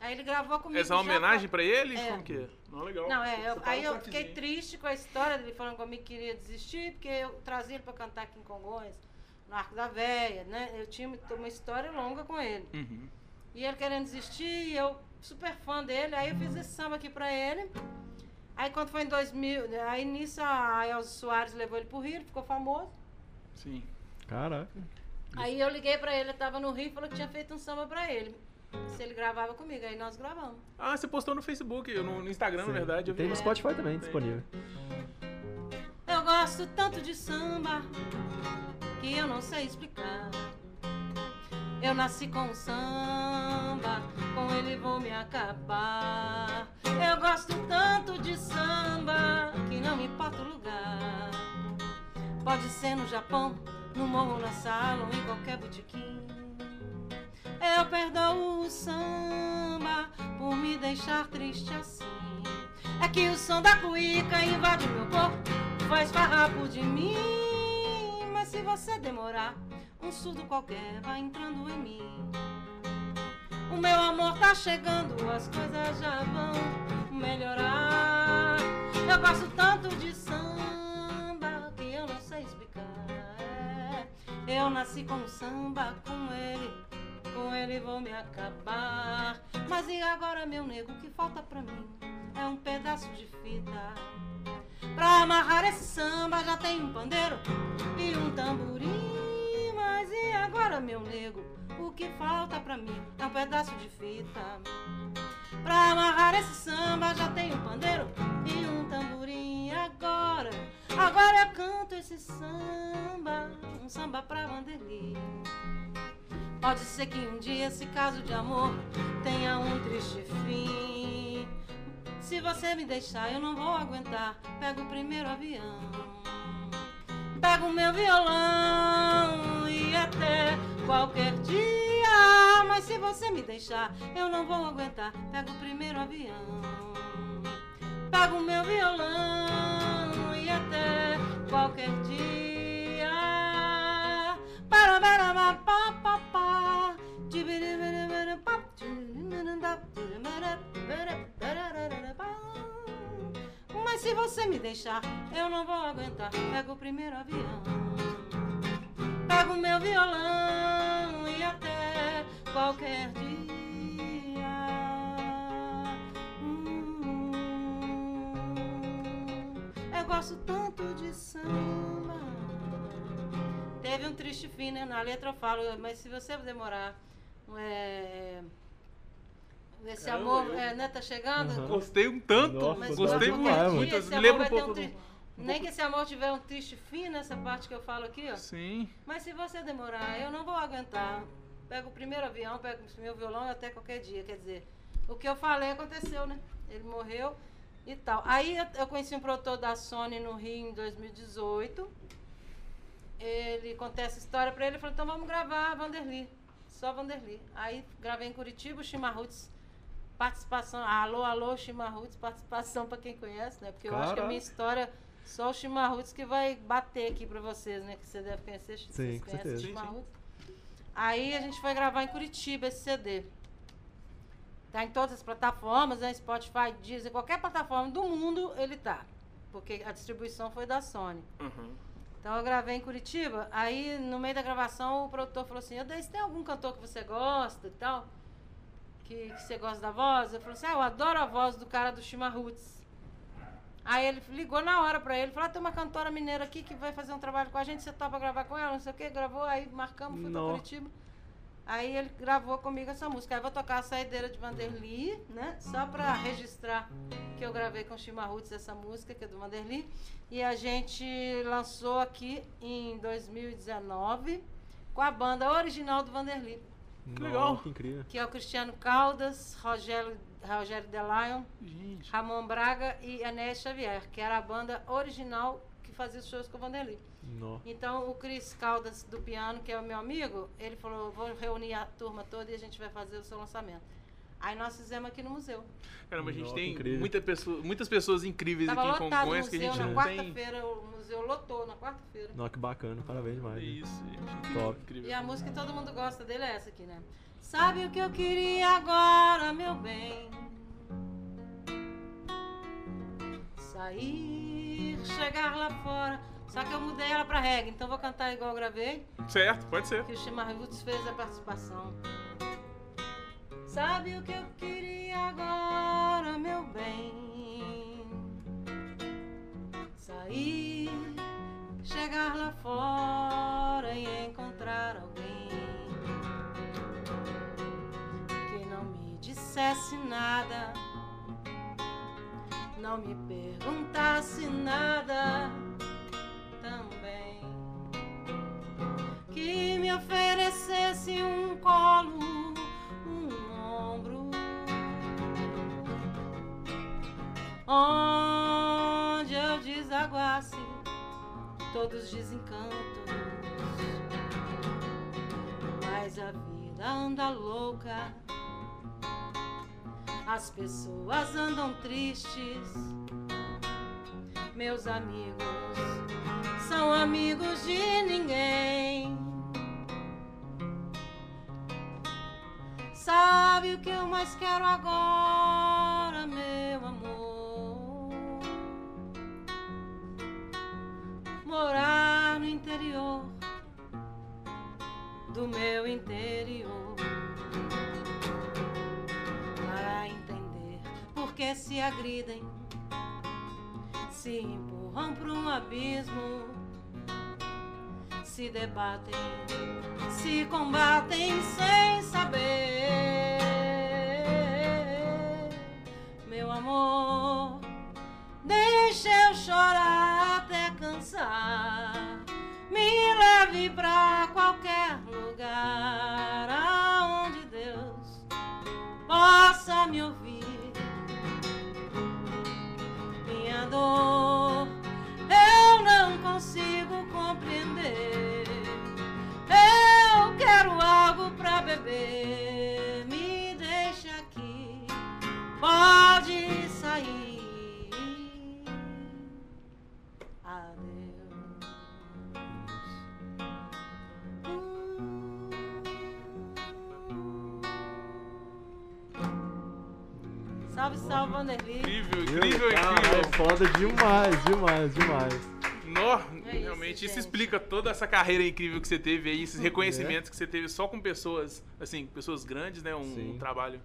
Aí ele gravou comigo. Essa é uma homenagem pra ele? É. Como que é? Não, legal. Não, é, eu, aí eu fiquei triste com a história dele falando comigo que queria desistir, porque eu trazia ele pra cantar aqui em Congonhas, no Arco da Véia, né? Eu tinha uma história longa com ele. Uhum. E ele querendo desistir, e eu super fã dele, aí eu fiz esse samba aqui pra ele. Aí quando foi em 2000, aí nisso a Elza Soares levou ele pro Rio, ele ficou famoso. Sim. Caraca. Aí eu liguei pra ele, ele tava no Rio e falou que tinha feito um samba pra ele se ele gravava comigo, aí nós gravamos. Ah, você postou no Facebook, no, no Instagram, Sim. na verdade. Tem no Spotify também disponível. Eu gosto tanto de samba, que eu não sei explicar. Eu nasci com samba, com ele vou me acabar. Eu gosto tanto de samba que não me importa o lugar. Pode ser no Japão, no morro, na sala ou em qualquer botequim. Eu perdoo o samba por me deixar triste assim. É que o som da cuíca invade meu corpo, faz farrapo de mim. Mas se você demorar, um surdo qualquer vai entrando em mim. O meu amor tá chegando, as coisas já vão melhorar. Eu gosto tanto de samba que eu não sei explicar. Eu nasci com samba, com ele, com ele vou me acabar. Mas e agora, meu nego, o que falta pra mim? É um pedaço de fita. Pra amarrar esse samba já tem um pandeiro e um tamborim. Mas e agora, meu nego? O que falta pra mim é um pedaço de fita. Pra amarrar esse samba já tem um pandeiro e um tamborim. Agora, agora eu canto esse samba, um samba pra Vanderlei. Pode ser que um dia esse caso de amor tenha um triste fim. Se você me deixar, eu não vou aguentar. Pego o primeiro avião. Pego meu violão e até qualquer dia. Mas se você me deixar, eu não vou aguentar. Pego o primeiro avião. Pego meu violão e até qualquer dia. Para, para, para, para, para, para. Mas se você me deixar, eu não vou aguentar. Pego o primeiro avião, pego meu violão e até qualquer dia. Hum, eu gosto tanto de samba. Teve um triste fim, né? Na letra eu falo, mas se você demorar. É, esse Caramba, amor, é, né, tá chegando? Uhum. Gostei um tanto, Nossa, gostei muito. muito. Me lembra um pouco. Um tri... do... Nem que esse amor tiver um triste fim nessa parte que eu falo aqui, ó. Sim. Mas se você demorar, eu não vou aguentar. Pego o primeiro avião, pego o meu violão e até qualquer dia. Quer dizer, o que eu falei aconteceu, né? Ele morreu e tal. Aí eu, eu conheci um produtor da Sony no Rio em 2018. Ele contei essa história pra ele e falou: então vamos gravar Vanderly. Só Vanderly. Aí gravei em Curitiba, o Chimarruts participação. Alô, alô, Chimarruts, participação para quem conhece, né? Porque eu acho que a minha história, só o Chimarruts que vai bater aqui para vocês, né? Que você deve conhecer. Sim, vocês com certeza. Chimarruts. Aí a gente foi gravar em Curitiba esse CD. Tá em todas as plataformas, né? Spotify, Deezer, qualquer plataforma do mundo ele tá. Porque a distribuição foi da Sony. Uhum. Então eu gravei em Curitiba, aí no meio da gravação o produtor falou assim, Deise, tem algum cantor que você gosta e tal? Que, que você gosta da voz? Eu falei assim, ah, eu adoro a voz do cara do Chimarruts. Aí ele ligou na hora pra ele, falou, ah, tem uma cantora mineira aqui que vai fazer um trabalho com a gente, você topa gravar com ela, não sei o que, gravou, aí marcamos, fui pra Curitiba. Aí ele gravou comigo essa música. Aí eu vou tocar a saideira de Vanderly, né? Só pra registrar que eu gravei com o Chimarruts essa música, que é do Vanderly. E a gente lançou aqui em 2019 com a banda original do Vanderly. Que legal. Que incrível. Que é o Cristiano Caldas, Rogério, Rogério Delion, Ramon Braga e Anés Xavier, que era a banda original que fazia os shows com o Vanderlei. Então o Cris Caldas do piano, que é o meu amigo, ele falou: vou reunir a turma toda e a gente vai fazer o seu lançamento. Aí nós fizemos aqui no museu. Caramba, a gente tem muita pessoa, muitas pessoas incríveis Tava aqui em Congonhas que a gente não na quarta-feira, o museu lotou na quarta-feira. Nossa, que bacana, parabéns demais. Isso, gente. Top. Incrível. E a música que todo mundo gosta dele é essa aqui, né? Sabe o que eu queria agora, meu bem? Sair, chegar lá fora. Só que eu mudei ela pra reggae, então vou cantar igual eu gravei. Certo, pode ser. Que o Chimarruts fez a participação. Sabe o que eu queria agora, meu bem? Sair, chegar lá fora e encontrar alguém que não me dissesse nada, não me perguntasse nada também, que me oferecesse um colo ombro. Onde eu desaguasse todos os desencantos. Mas a vida anda louca, as pessoas andam tristes. Meus amigos são amigos de ninguém. Sabe o que eu mais quero agora, meu amor? Morar no interior do meu interior. Para entender por que se agridem, se empurram para um abismo, se debatem, se combatem sem saber. Meu amor, deixa eu chorar até cansar. Me leve pra qualquer lugar aonde Deus possa me ouvir. Minha dor quero algo pra beber. Me deixa aqui, pode sair. Adeus. Salve, salve, Vanderlei. Incrível, incrível, Cara, incrível. é foda demais, demais, demais. Nó, É isso, realmente, isso gente. explica toda essa carreira incrível que você teve aí, esses reconhecimentos que você teve só com pessoas, assim, pessoas grandes, né? Um, um trabalho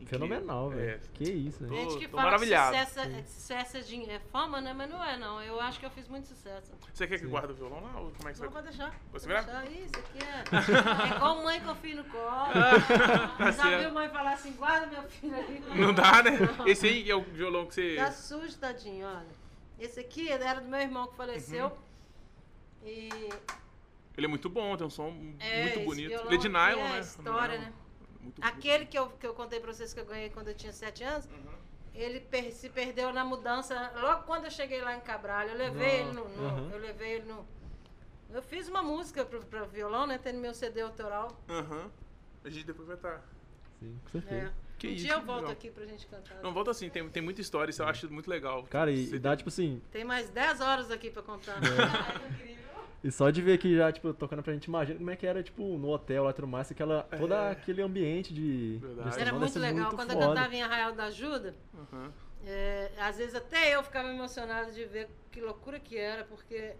incrível. Fenomenal, velho. É. Que isso, Tô- velho. Gente que tô fala maravilhado. que sucesso, é- sucesso é, dinhe- é fama, né? Mas não é, não. Eu acho que eu fiz muito sucesso. Você quer que Sim. guarde o violão lá? Ou como é que você Não, vai? pode deixar. Você pode vai? deixar. Isso aqui é. [LAUGHS] É igual mãe com o filho no colo. [LAUGHS] Tá Já viu mãe falar assim: guarda meu filho ali. Não dá, né? [LAUGHS] Esse aí é o violão que você. Tá sujo, tadinho, olha. Esse aqui era do meu irmão que faleceu. Uhum. E. Ele é muito bom, tem um som É, muito bonito. Ele é de nylon, é né? história, Nylon. né? Muito Aquele que eu, que eu contei pra vocês que eu ganhei quando eu tinha sete anos, Uhum. ele per- se perdeu na mudança. Logo quando eu cheguei lá em Cabral, eu levei ele no. no- Uhum. Eu levei ele no. Eu fiz uma música pro, pro violão, né? Tem no meu CD autoral. Aham. A gente depois vai estar. Sim, com É. Que um isso, dia eu que volto legal. aqui pra gente cantar. Não, volta assim, tem, tem muita história, isso eu acho muito legal. Cara, e, Você e dá, tipo assim, Tem mais 10 horas aqui pra contar. e só de ver aqui já, tipo, tocando pra gente, imagina como é que era, tipo, no hotel lá e tudo mais, aquela, todo É. aquele ambiente de... Verdade. de Era deve muito legal. muito Quando eu foda. cantava em Arraial da Ajuda, Aham. é, às vezes até eu ficava emocionada de ver que loucura que era, porque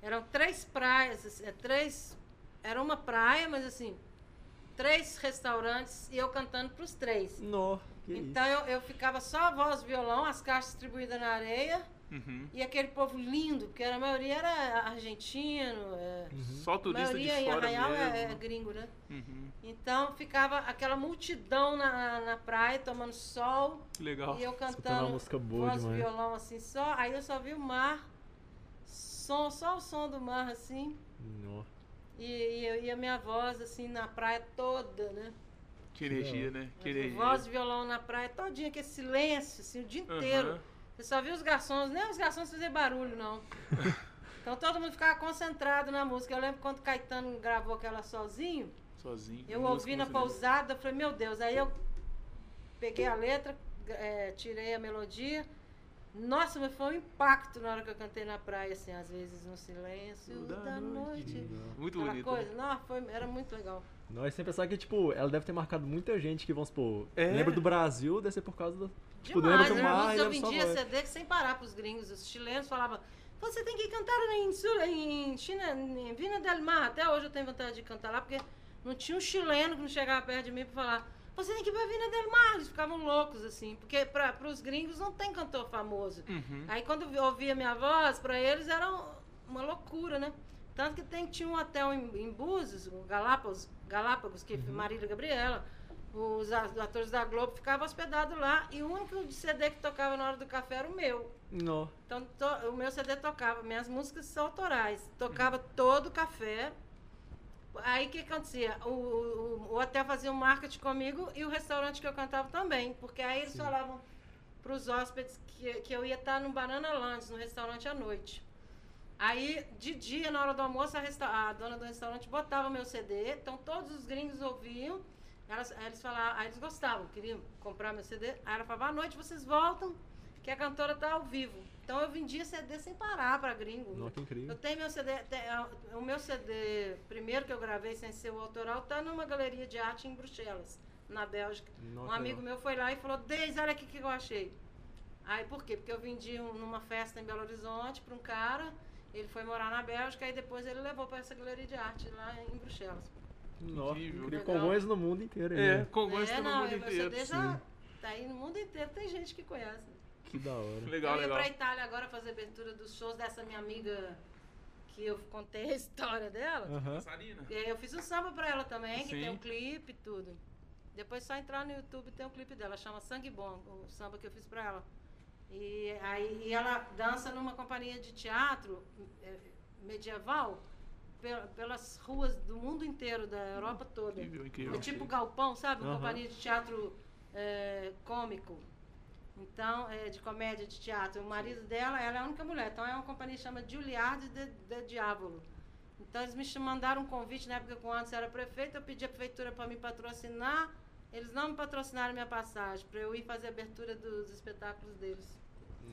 eram três praias, assim, é, três. Era uma praia, mas assim, três restaurantes e eu cantando pros três. Nó, que Então eu, eu ficava só a voz e violão, as caixas distribuídas na areia Uhum. e aquele povo lindo, porque a maioria era argentino, é, Só a turista de maioria em fora Arraial é, é gringo, né? Uhum. Então ficava aquela multidão na, na praia tomando sol legal. e eu cantando uma música boa voz e demais. violão assim só. Aí eu só vi o mar, som, só o som do mar assim. Nó. E, e, e a minha voz assim na praia toda, né? Que energia, né? Que energia. Voz e violão na praia todinha, aquele silêncio assim, o dia inteiro. Aham. Você só viu os garçons, nem os garçons faziam barulho, não. [LAUGHS] Então todo mundo ficava concentrado na música. Eu lembro quando Caetano gravou aquela sozinho. Sozinho. Eu ouvi na pousada, falei, meu Deus, aí eu peguei a letra, é, tirei a melodia. Nossa, mas foi um impacto na hora que eu cantei na praia, assim, às vezes no silêncio Da da, noite. noite. Muito Aquela bonito. coisa, não, foi, era muito legal. Nós sempre pensar que, tipo, ela deve ter marcado muita gente que, vamos supor, É. lembra do Brasil, deve ser por causa do... Tipo, Demais, lembra do né? mar eu vendia. CD sem parar pros gringos. Os chilenos falavam, você tem que cantar em, em China, em Vina del Mar. Até hoje eu tenho vontade de cantar lá, porque não tinha um chileno que não chegava perto de mim pra falar, você tem que ir pra Vina del Mar. Eles ficavam loucos, assim, porque pra, pros gringos não tem cantor famoso. Uhum. Aí quando ouvia minha voz, pra eles era uma loucura, né? Tanto que tem, tinha um hotel em, em Búzios, o Galápagos, Galápagos que Marília Gabriela, os atores da Globo ficavam hospedados lá e o único CD que tocava na hora do café era o meu. Nó. Então to- o meu CD tocava, minhas músicas são autorais, tocava todo o café. Aí o que acontecia? O, o, o hotel fazia um marketing comigo e o restaurante que eu cantava também, porque aí eles falavam, para os hóspedes que, que eu ia estar no Banana Lands, no restaurante à noite. Aí, de dia, na hora do almoço, a, a, dona do restaurante botava meu CD, então todos os gringos ouviam. Elas, eles falavam, aí eles gostavam, queriam comprar meu CD. Aí ela falava, à noite vocês voltam, que a cantora tá ao vivo. Então eu vendia CD sem parar para gringo. Nossa, que incrível. Eu tenho meu CD, tem, o meu CD primeiro que eu gravei sem ser o autoral tá numa galeria de arte em Bruxelas, na Bélgica. Nossa, um amigo meu foi lá e falou: "Deise, olha aqui o que eu achei". Aí por quê? Porque eu vendi um, numa festa em Belo Horizonte para um cara, ele foi morar na Bélgica e depois ele levou para essa galeria de arte lá em Bruxelas. Nossa, incrível. Congonhas no mundo inteiro. É, né? Congonhas é, no não, mundo inteiro. CD já tá aí no mundo inteiro, tem gente que conhece. Que da hora. [LAUGHS] Legal, eu ia legal. pra Itália agora fazer abertura dos shows dessa minha amiga que eu contei a história dela. Uhum. Eu fiz um samba pra ela também, Sim. que tem um clipe e tudo. Depois só entrar no YouTube tem um clipe dela, chama Sangue Bom, o samba que eu fiz pra ela. E aí e ela dança numa companhia de teatro é, medieval pelas ruas do mundo inteiro, da Europa toda. Incrível, incrível. É tipo galpão, sabe? Uma uhum. companhia de teatro é, cômico. Então, é de comédia, de teatro. O marido dela, ela é a única mulher. Então, é uma companhia que chama Giuliard de, de Diávolo. Então, eles me mandaram um convite na época que eu antes era prefeito. Eu pedi à prefeitura para me patrocinar. Eles não me patrocinaram minha passagem, para eu ir fazer a abertura dos espetáculos deles.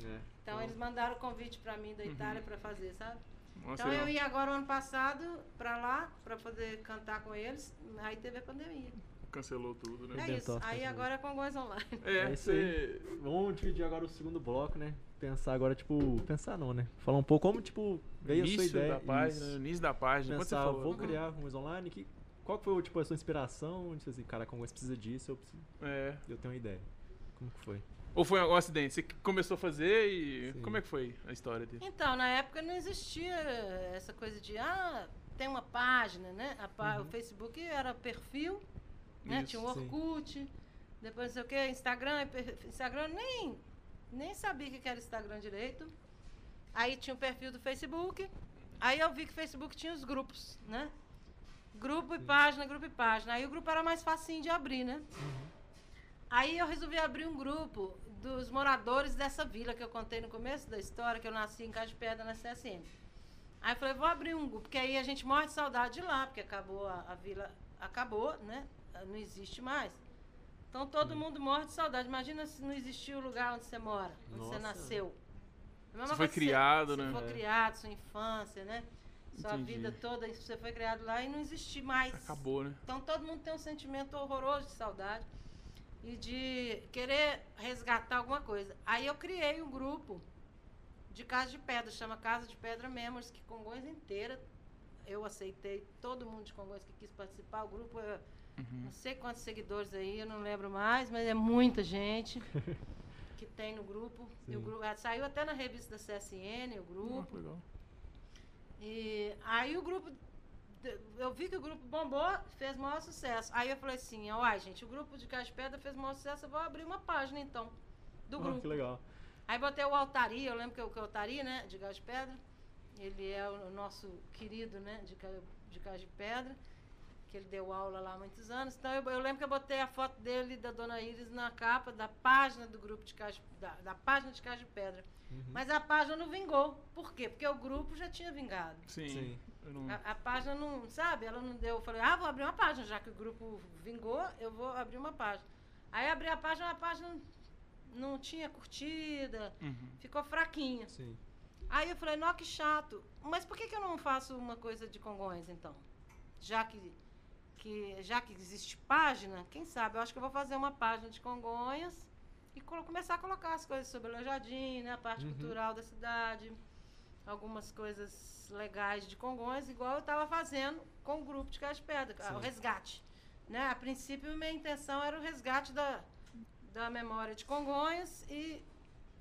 É. Então, Bom. eles mandaram o convite para mim da Itália uhum. para fazer, sabe? Nossa, então, eu ia agora, o ano passado, para lá, para poder cantar com eles. Aí teve a pandemia cancelou tudo, né? É isso. Aí agora é Congonhas Online. É, é isso aí. Vamos dividir agora o segundo bloco, né? Pensar agora, tipo, pensar não, né? Falar um pouco como, tipo, veio início a sua ideia. Da página, isso. Início da página, Pensar, falou, vou criar Congonhas Online, que, qual foi, tipo, a sua inspiração? Disse assim, cara, Congonhas precisa disso, eu preciso. É. Eu tenho uma ideia. Como que foi? Ou foi um acidente? Você começou a fazer e. Sim. Como é que foi a história dele? Então, na época não existia essa coisa de, ah, tem uma página, né? Pá... Uhum. O Facebook era perfil né? Isso, Tinha o Orkut, sim. depois não sei o que, Instagram, Instagram nem, nem sabia o que era Instagram direito. Aí tinha o perfil do Facebook. Aí eu vi que o Facebook tinha os grupos, né? Grupo e página, grupo e página. Aí o grupo era mais facinho de abrir, né? Uhum. Aí eu resolvi abrir um grupo dos moradores dessa vila que eu contei no começo da história, que eu nasci em Casa de Pedra, na CSN. Aí eu falei, vou abrir um grupo, porque aí a gente morre de saudade de lá, porque acabou a, a vila, acabou, né? Não existe mais. Então todo mundo morre de saudade. Imagina se não existia o lugar onde você mora, onde Nossa. você nasceu. Você foi criado, você, né? Você foi criado, sua infância, né? Sua Entendi. vida toda, você foi criado lá e não existe mais. Acabou, né? Então todo mundo tem um sentimento horroroso de saudade e de querer resgatar alguma coisa. Aí eu criei um grupo de Casa de Pedra, chama Casa de Pedra Memories, que Congonhas inteira eu aceitei, todo mundo de Congonhas que quis participar, o grupo é Uhum. Não sei quantos seguidores aí, eu não lembro mais, mas é muita gente [LAUGHS] que tem no grupo. O grupo saiu até na revista da CSN, o grupo. Oh, legal. E aí o grupo eu vi que o grupo bombou, fez maior sucesso. Aí eu falei assim, ó, gente, o grupo de Caixa de Pedra fez maior sucesso, eu vou abrir uma página então do oh, grupo. Que legal. Aí botei o Altaria, eu lembro que, que o Altaria, né, de Caixa de Pedra, ele é o nosso querido, né, de, de Caixa de Pedra que ele deu aula lá há muitos anos. Então eu, eu, lembro que eu botei a foto dele e da dona Iris na capa da página do grupo de caixa, da, da página de Caixa de Pedra. Uhum. Mas a página não vingou. Por quê? Porque o grupo já tinha vingado. Sim. Sim. Não... A, a, página não, sabe? Ela não deu. Eu falei, ah, vou abrir uma página, já que o grupo vingou, eu vou abrir uma página. Aí abri a página, a página não tinha curtida, uhum. ficou fraquinha. Sim. Aí eu falei, não, que chato. Mas por que, que eu não faço uma coisa de Congonhas, então? Já que que já que existe página, quem sabe, eu acho que eu vou fazer uma página de Congonhas e começar a colocar as coisas sobre o né, a parte uhum. cultural da cidade, algumas coisas legais de Congonhas, igual eu estava fazendo com o grupo de Cais Pedra, Sim. o resgate. Né? A princípio, minha intenção era o resgate da, da memória de Congonhas e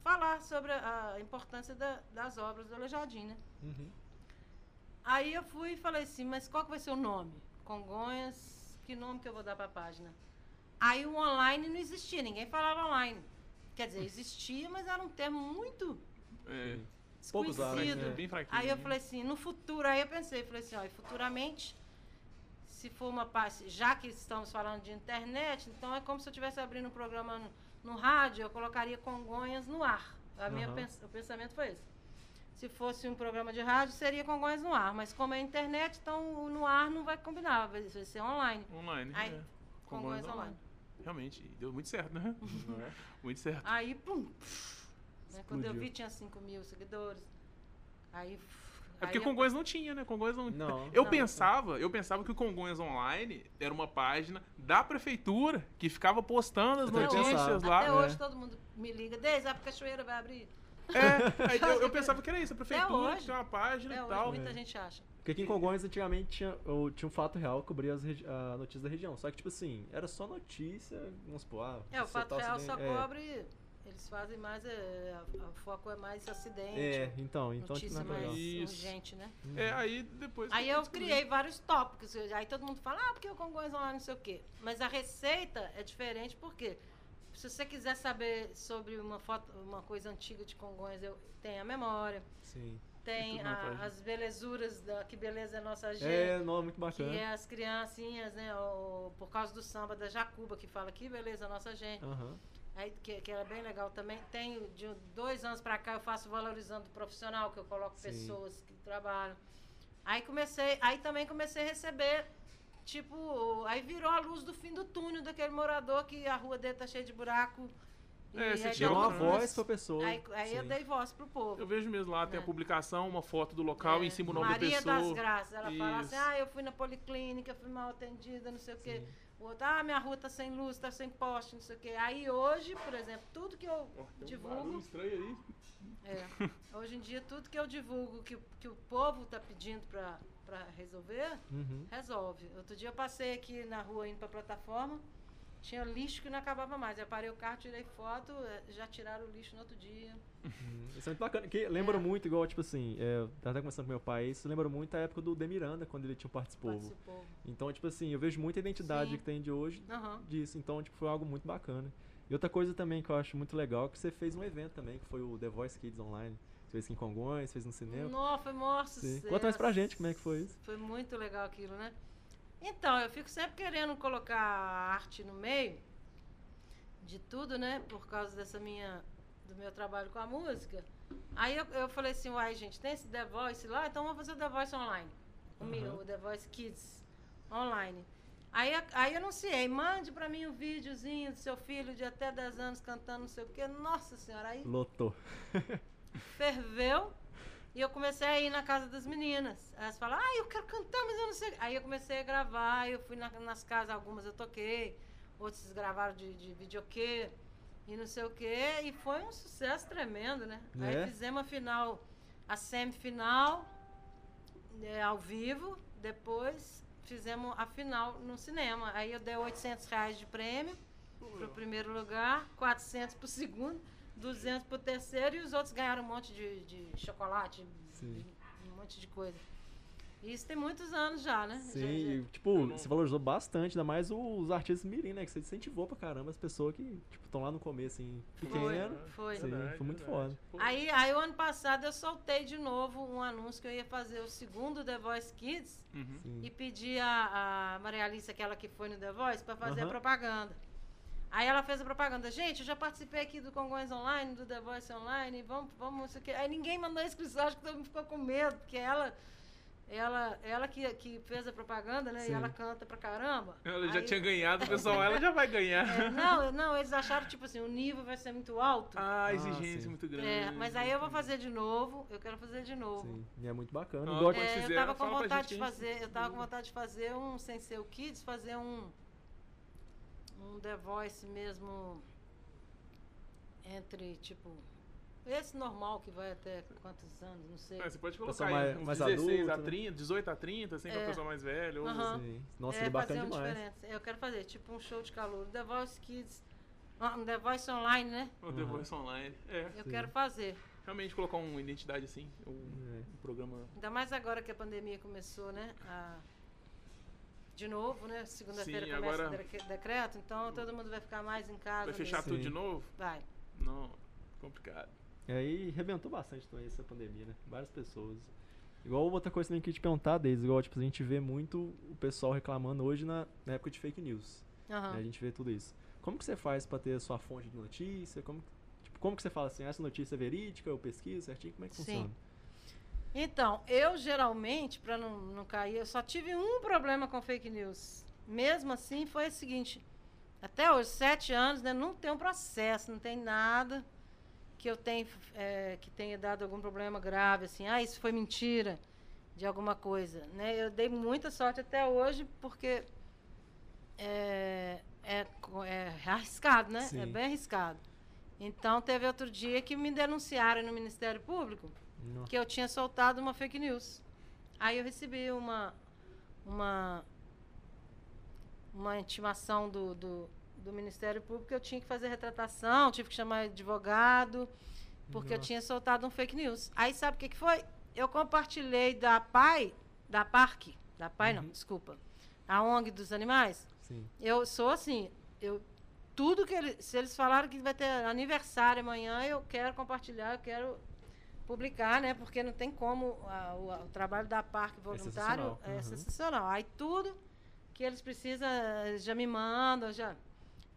falar sobre a, a importância da, das obras do Aleijadinho, né? Uhum. Aí eu fui e falei assim, mas qual que vai ser o nome? Congonhas, que nome que eu vou dar para a página? Aí o online não existia, ninguém falava online. Quer dizer, existia, mas era um termo muito é, desconhecido. Né? Bem aí eu falei assim, no futuro, aí eu pensei, falei assim, ó, futuramente, se for uma página, já que estamos falando de internet, então é como se eu estivesse abrindo um programa no, no rádio, eu colocaria Congonhas no ar. A uhum. minha pens o pensamento foi esse. Se fosse um programa de rádio, seria Congonhas no ar. Mas como é internet, então no ar não vai combinar, vai ser online. Online, Aí, é. Congonhas, Congonhas online. online. Realmente, deu muito certo, né? [LAUGHS] é? Muito certo. Aí, pum. Né? Quando eu vi, tinha 5 mil seguidores. Aí é porque Congonhas não tinha, né? Congonhas não. não [LAUGHS] eu não, pensava, eu pensava que o Congonhas Online era uma página da prefeitura que ficava postando as notícias lá. Até hoje é. todo mundo me liga, desde a cachoeira vai abrir. É, [LAUGHS] eu, eu, pensava que era isso, a prefeitura tinha uma página Até e tal. muita é. gente acha. Porque aqui em Congonhas antigamente tinha, tinha um fato real que cobria as a notícias da região. Só que, tipo assim, era só notícia, vamos supor, ah, É, o fato real só é. cobre eles fazem mais. É, o foco é mais acidente. É, então, então notícia mais Isso. urgente, né? Uhum. É, aí depois. Aí eu criei vários tópicos. Aí todo mundo fala, ah, porque o Congonhas online não sei o quê. Mas a receita é diferente porque se você quiser saber sobre uma foto, uma coisa antiga de Congonhas, eu tenho a memória. Sim. Tem a, as belezuras da Que Beleza é Nossa Gente. É, não, muito bacana. Que é as criancinhas, né? O, por causa do samba da Jacuba, que fala Que Beleza é Nossa Gente. Uhum aí, que, que era bem legal também. Tem de dois anos para cá eu faço valorizando o profissional, que eu coloco Sim. pessoas que trabalham. Aí comecei, aí também comecei a receber, tipo, aí virou a luz do fim do túnel daquele morador que a rua dele tá cheia de buraco. É, você tinha uma voz pra pessoa. Aí, aí eu dei voz pro povo. Eu vejo mesmo lá, tem a é. publicação, uma foto do local, é. em cima o nome Maria da pessoa. Maria das Graças, ela Isso. fala assim, ah, eu fui na policlínica, fui mal atendida, não sei o quê. O outro, ah, minha rua tá sem luz, tá sem poste, não sei o quê. Aí hoje, por exemplo, tudo que eu oh, divulgo. Um estranho aí. É. Hoje em dia, tudo que eu divulgo que, que o povo tá pedindo pra, pra resolver, uhum. resolve. Outro dia eu passei aqui na rua indo pra plataforma. Tinha lixo que não acabava mais. Eu parei o carro, tirei foto, é, já tiraram o lixo no outro dia. Uhum. Isso é muito bacana. Que lembra é. muito, igual, tipo assim, é, eu até conversando com meu pai, isso lembra muito a época do Demiranda, quando ele tinha Participou. Participou. Então, tipo assim, eu vejo muita identidade Sim. que tem de hoje uhum. disso. Então, tipo, foi algo muito bacana. E outra coisa também que eu acho muito legal é que você fez um evento também, que foi o The Voice Kids Online. Você fez em Congonhas, fez no cinema. Nossa, foi maior sucesso. Conta mais pra gente como é que foi isso. Foi muito legal aquilo, né? Então, eu fico sempre querendo colocar arte no meio de tudo, né? Por causa dessa minha do meu trabalho com a música. Aí eu, eu falei assim, uai, gente, tem esse The Voice lá, então vamos fazer o The Voice online. O uhum. meu, o The Voice Kids online. Aí, aí eu anunciei, mande para mim um videozinho do seu filho de até 10 anos cantando não sei o quê. Nossa senhora, aí. Lotou. [LAUGHS] ferveu. E eu comecei a ir na casa das meninas. Elas falam, ah, eu quero cantar, mas eu não sei. Aí eu comecei a gravar, eu fui na, nas casas, algumas eu toquei outros gravaram de, de videokê e não sei o quê. E foi um sucesso tremendo, né? É. Aí fizemos a final, a semifinal é, ao vivo, depois fizemos a final no cinema. Aí eu dei 800 reais de prêmio para o primeiro lugar, 400 para o segundo, 200 para o terceiro e os outros ganharam um monte de, de chocolate, de, um monte de coisa. Isso tem muitos anos já, né? Sim, já, já... tipo, você valorizou bastante, ainda mais os artistas mirim, né? Que você incentivou pra caramba as pessoas que, tipo, estão lá no começo, assim, pequeno. Foi, foi. Sim, verdade, foi muito verdade. foda. Aí, aí, o ano passado, eu soltei de novo um anúncio que eu ia fazer o segundo The Voice Kids uhum. e pedi a, a Maria Alice, aquela que foi no The Voice, pra fazer uhum. a propaganda. Aí ela fez a propaganda. Gente, eu já participei aqui do Congonhas Online, do The Voice Online, vamos, vamos, isso aqui. Aí ninguém mandou inscrição, acho que todo mundo ficou com medo, porque ela ela, ela que, que fez a propaganda, né? Sim. E ela canta pra caramba. Ela já tinha ganhado, [LAUGHS] pessoal, ela já vai ganhar. É, não, não, eles acharam, tipo assim, o nível vai ser muito alto. Ah, a exigência ah, muito grande. É, mas aí eu vou fazer de novo, eu quero fazer de novo. Sim, e é muito bacana. Ah, é, eu tava com vontade de fazer, eu tava com vontade de fazer um, sem ser o Kids, fazer um, um The Voice mesmo entre, tipo, esse normal que vai até quantos anos, não sei. É, você pode colocar aí, mais, uns mais 16 adulto, a 30, né? 18 a 30, assim, é. pra pessoa mais velha. Ou... Uhum. Nossa, é, é bacana demais. Diferença. Eu quero fazer, tipo um show de calor. The Voice Kids, um The Voice Online, né? O The uhum. Voice Online, é. Eu Sim. quero fazer. Realmente colocar uma identidade assim, um, é. um programa... Ainda mais agora que a pandemia começou, né? A... De novo, né? Segunda-feira começa agora... o decreto, então todo mundo vai ficar mais em casa. Vai fechar mesmo. tudo de novo? Vai. Não, complicado. E aí rebentou bastante também essa pandemia, né? Várias pessoas. Igual outra coisa também que eu te perguntar, desde igual tipo, a gente vê muito o pessoal reclamando hoje na, na época de fake news. Uhum. Né? A gente vê tudo isso. Como que você faz para ter a sua fonte de notícia? Como, tipo, como que você fala assim, essa notícia é verídica, eu pesquiso certinho? Como é que Sim. funciona? Então, eu geralmente, para não, não cair, eu só tive um problema com fake news. Mesmo assim, foi o seguinte: até hoje, sete anos, né, não tem um processo, não tem nada que eu tenha, é, que tenha dado algum problema grave, assim, ah, isso foi mentira de alguma coisa. Né? Eu dei muita sorte até hoje, porque é, é, é arriscado, né? É Sim. É bem arriscado. Então, teve outro dia que me denunciaram no Ministério Público Nossa. que eu tinha soltado uma fake news. Aí eu recebi uma, uma, uma intimação do, do, do Ministério Público que eu tinha que fazer retratação, tive que chamar advogado, porque Nossa. eu tinha soltado um fake news. Aí sabe o que, que foi? Eu compartilhei da PAI, da Parque, da PAI uhum. não, desculpa, a ONG dos animais. Sim. Eu sou assim, eu tudo que eles, se eles falaram que vai ter aniversário amanhã, eu quero compartilhar, eu quero publicar, né? Porque não tem como a, o, o, trabalho da Parque é voluntário é, uhum. sensacional. Aí tudo que eles precisam já me mandam, já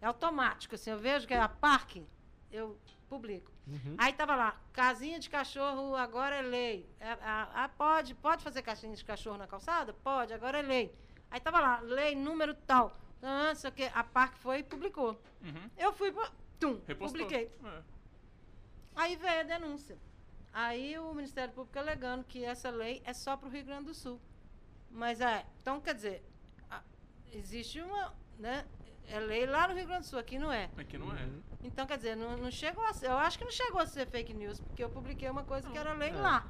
é automático, assim, eu vejo que é a Parque, eu publico. Uhum. Aí tava lá, casinha de cachorro agora é lei. É, a, a, pode, pode fazer casinha de cachorro na calçada? Pode, agora é lei. Aí tava lá, lei número tal. Não sei o que. A Parque foi e publicou. Uhum. Eu fui, tum, Repostou. publiquei. É. Aí veio a denúncia. Aí o Ministério Público alegando que essa lei é só para o Rio Grande do Sul. Mas é, então quer dizer, existe uma, né, é lei lá no Rio Grande do Sul, aqui não é. Aqui não é. Então, quer dizer, não, não chegou a ser, eu acho que não chegou a ser fake news, porque eu publiquei uma coisa que era lei é. lá.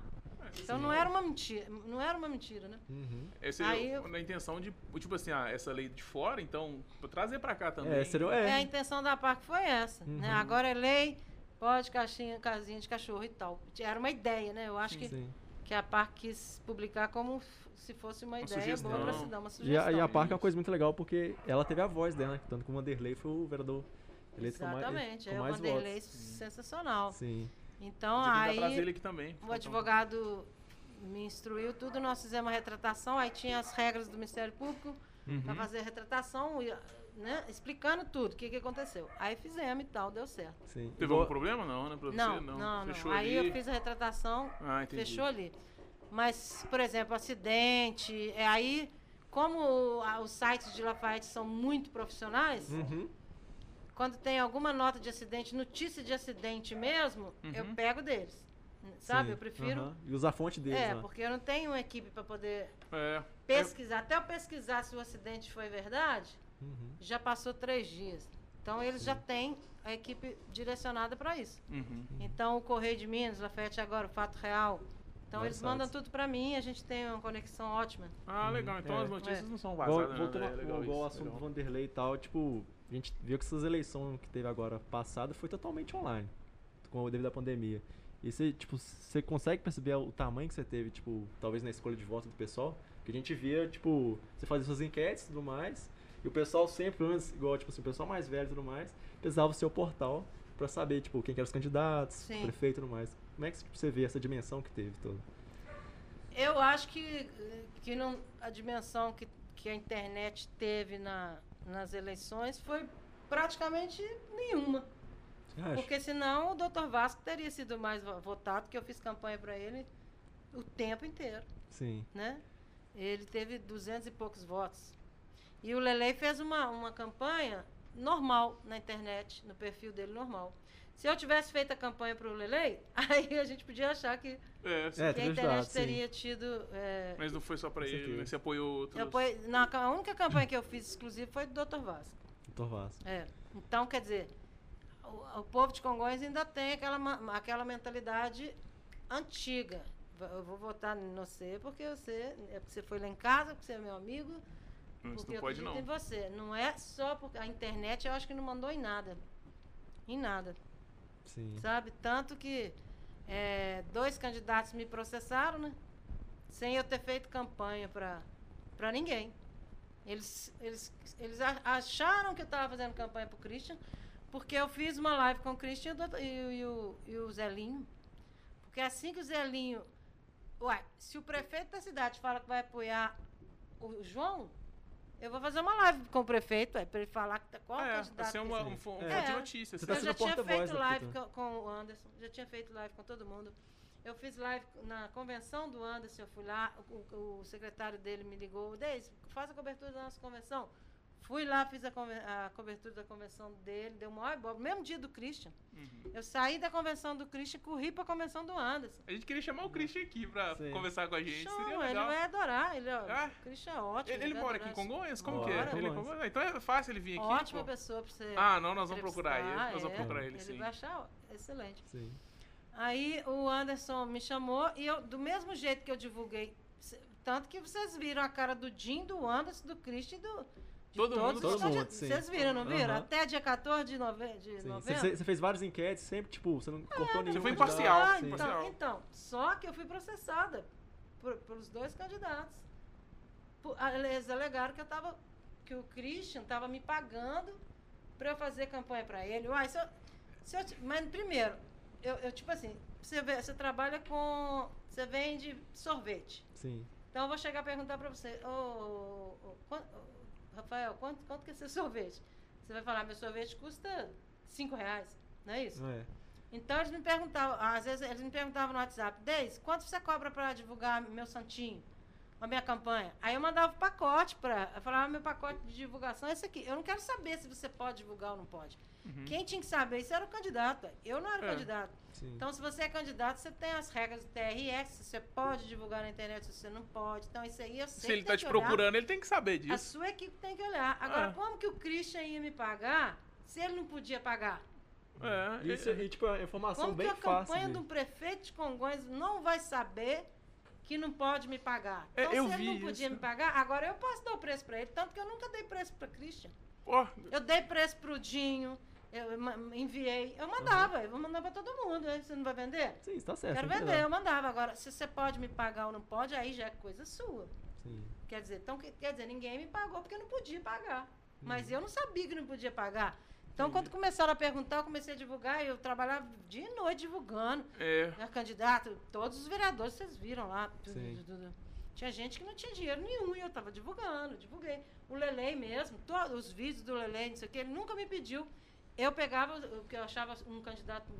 Então Sim. não era uma mentira, não era uma mentira, né? Uhum. Esse Aí é a intenção de, tipo assim, ah, essa lei de fora, então trazer para cá também. É, seria, é. é, a intenção da PAC foi essa, né? uhum. né? Agora é lei, pode caixinha, casinha de cachorro e tal. Era uma ideia, né? Eu acho Sim. que Sim. que a PAC quis publicar como se fosse uma, uma ideia sugestão. boa para se dar uma sugestão. E a, e a é uma coisa muito legal porque ela teve a voz dela, né? tanto que o Vanderlei foi o vereador eleito Exatamente, com mais, com é mais o Vanderlei votos. sensacional. Sim. Então aí trazer ele aqui também. o advogado me instruiu tudo, nós fizemos uma retratação, aí tinha as regras do Ministério Público uhum. para fazer a retratação, né, explicando tudo, o que, que aconteceu. Aí fizemos e tal, deu certo. Sim. Teve algum problema não, né, pra não, você? Não, não, não. Aí ali. eu fiz a retratação, ah, fechou ali. Mas, por exemplo, acidente, é aí, como os sites de Lafayette são muito profissionais, uhum. quando tem alguma nota de acidente, notícia de acidente mesmo, uhum. eu pego deles. Sabe? Sim. Eu prefiro. Uhum. E usar a fonte deles. É, né? porque eu não tenho uma equipe para poder é. pesquisar. Até eu pesquisar se o acidente foi verdade, uhum. já passou três dias. Então eles Sim. já têm a equipe direcionada para isso. Uhum. Então o Correio de Minas, Lafayette agora, o Fato Real, então eles mandam tudo para mim, a gente tem uma conexão ótima. Ah, legal. Então é. as notícias é. não são vazadas. Voltando né? é ao assunto legal. do Vanderlei e tal, tipo, a gente viu que essas eleições que teve agora passada foi totalmente online, com devido à pandemia. E você, tipo, você consegue perceber o tamanho que você teve, tipo, talvez na escolha de voto do pessoal? Que a gente via, tipo, você fazia suas enquetes e tudo mais, e o pessoal sempre, igual, tipo assim, o pessoal mais velho e tudo mais, pesava o seu portal para saber, tipo, quem eram os candidatos, Sim. prefeito e tudo mais. Como é que você vê essa dimensão que teve toda? Eu acho que, que não, a dimensão que, que a internet teve na, nas eleições foi praticamente nenhuma. Porque senão o doutor Vasco teria sido mais votado, que eu fiz campanha para ele o tempo inteiro. Sim. Né? Ele teve duzentos e poucos votos. E o Lele fez uma, uma campanha normal na internet, no perfil dele normal. Se eu tivesse feito a campanha para o Lele, [LAUGHS] aí a gente podia achar que, é, que a internet ajudado, teria tido. É, Mas não foi só para ele, né? Você apoiou outros. Eu apoiei, na, a única campanha que eu fiz exclusiva foi do Dr. Vasco. Dr. Vasco. É. Então, quer dizer, o, o povo de Congonhas ainda tem aquela, aquela mentalidade antiga. Eu vou votar em você porque você, é porque você foi lá em casa, porque você é meu amigo. Mas porque não pode não. em você. Não é só porque a internet eu acho que não mandou em nada. Em nada. Sim. Sabe? Tanto que é, dois candidatos me processaram, né? Sem eu ter feito campanha para ninguém. Eles, eles, eles acharam que eu estava fazendo campanha para o Christian, porque eu fiz uma live com o Christian e, e, e, o, e o Zelinho. Porque assim que o Zelinho. Ué, se o prefeito da cidade fala que vai apoiar o João, Eu vou fazer uma live com o prefeito, é, para ele falar que tá, qual é, candidato. Vai ser uma, um, um é. de notícias. Você tá eu já tinha feito live com, com o Anderson, já tinha feito live com todo mundo. Eu fiz live na convenção do Anderson, eu fui lá, o, o secretário dele me ligou, Deise, faz a cobertura da nossa convenção. Fui lá, fiz a, a, cobertura da convenção dele, deu maior ibope. Mesmo dia do Christian. Uhum. Eu saí da convenção do Christian e corri pra convenção do Anderson. A gente queria chamar o Christian aqui pra Sim. conversar com a gente. Chama, Seria legal. ele vai adorar. Ele, ó, ah, o Christian é ótimo. Ele, ele mora aqui em Congonhas? Como que é? Ele é Então é fácil ele vir aqui. Ótima pô. pessoa pra você. Ah, não, nós vamos procurar ele. Nós vamos é, procurar ele, ele sim. Ele vai achar excelente. Sim. Aí o Anderson me chamou e eu, do mesmo jeito que eu divulguei, tanto que vocês viram a cara do Jim, do Anderson, do Christian e do todo mundo, todo mundo Vocês viram, não viram? Uhum. Até dia 14 de, nove... de sim. novembro. Você fez várias enquetes, sempre, tipo, você não é, cortou nenhum. Você foi imparcial. Ah, então, então, só que eu fui processada por, pelos dois candidatos. Por, eles alegaram que eu tava. que o Christian tava me pagando para eu fazer campanha para ele. Uai, se eu, se eu, mas primeiro, eu, eu tipo assim, você, vê, você trabalha com. Você vende sorvete. Sim. Então eu vou chegar a perguntar para você, ô, oh, oh, oh, Rafael, quanto, quanto que é seu [LAUGHS] sorvete? Você vai falar, meu sorvete custa cinco reais, não é isso? É. Então eles me perguntavam, às vezes eles me perguntavam no WhatsApp, Deise, quanto você cobra para divulgar meu santinho? A minha campanha. Aí eu mandava o pacote para. Eu falava, meu pacote de divulgação é esse aqui. Eu não quero saber se você pode divulgar ou não pode. Uhum. Quem tinha que saber isso era o candidato. Eu não era é. candidato. Sim. Então, se você é candidato, você tem as regras do TRS, você pode divulgar na internet, se você não pode. Então, isso aí eu sei. Se ele está te procurando, ele tem que saber disso. A sua equipe tem que olhar. Agora, é. como que o Christian ia me pagar se ele não podia pagar? É, isso é, tipo, é informação como bem fácil. Como que a campanha de... do prefeito de Congonhas não vai saber que não pode me pagar? É, então, eu se ele não podia isso. me pagar, agora eu posso dar o preço para ele. Tanto que eu nunca dei preço para Christian. Oh. Eu dei preço pro Dinho, eu enviei, eu mandava, uhum. eu vou mandar para todo mundo. Você não vai vender? Sim, está certo. Quero vender, eu mandava. Agora, se você pode me pagar ou não pode, aí já é coisa sua. Sim. Quer dizer, então, quer dizer, ninguém me pagou porque eu não podia pagar. Uhum. Mas eu não sabia que não podia pagar. Então, Entendi. quando começaram a perguntar, eu comecei a divulgar. Eu trabalhava dia e noite divulgando. É. Né, candidato, todos os vereadores, vocês viram lá. Tudo. Tinha gente que não tinha dinheiro nenhum e eu estava divulgando, divulguei. O Lelei mesmo, todos os vídeos do Lelei, não sei o que, ele nunca me pediu eu pegava o que eu achava um candidato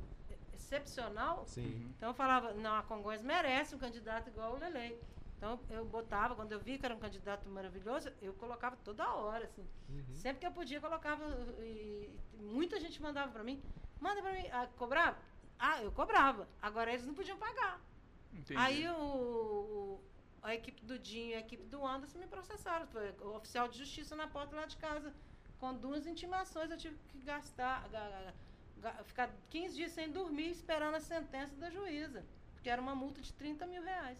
excepcional. Sim. Então eu falava, não, a Congonhas merece um candidato igual o Lelei. Então eu botava, quando eu vi que era um candidato maravilhoso, eu colocava toda hora, assim. Uhum. Sempre que eu podia, colocava. E muita gente mandava para mim. Manda para mim. Ah, cobrava? Ah, eu cobrava. Agora eles não podiam pagar. Entendi. Aí o, o, a equipe do Dinho e a equipe do Anderson me processaram. Foi o oficial de justiça na porta lá de casa com duas intimações eu tive que gastar, ficar 15 dias sem dormir esperando a sentença da juíza. Que era uma multa de 30 mil reais.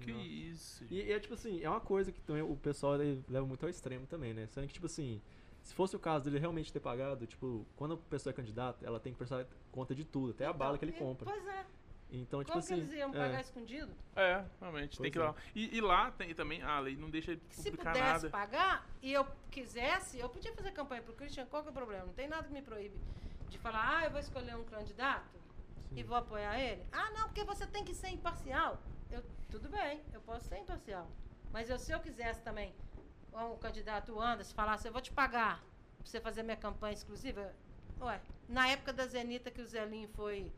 Que Nossa. isso. E, e, é tipo assim, é uma coisa que também o pessoal leva muito ao extremo também, né? Sendo que, tipo assim, se fosse o caso dele realmente ter pagado, tipo, quando a pessoa é candidata, ela tem que prestar conta de tudo, até então, a bala que ele compra. Pois é. Então, tipo Como assim. Que eles iam pagar é. escondido? É, realmente. Pois tem que ir lá. É. E, e, lá tem também. A lei não deixa de publicar Se pudesse nada. pagar e eu quisesse, eu podia fazer campanha pro Christian, qual que é o problema? Não tem nada que me proíbe de falar, ah, eu vou escolher um candidato Sim. e vou apoiar ele. Ah, não, porque você tem que ser imparcial. Tudo bem, eu posso ser imparcial. Mas eu, se eu quisesse também, o candidato Anderson falasse, eu vou te pagar pra você fazer minha campanha exclusiva. Ué, na época da Zenita que o Zelinho foi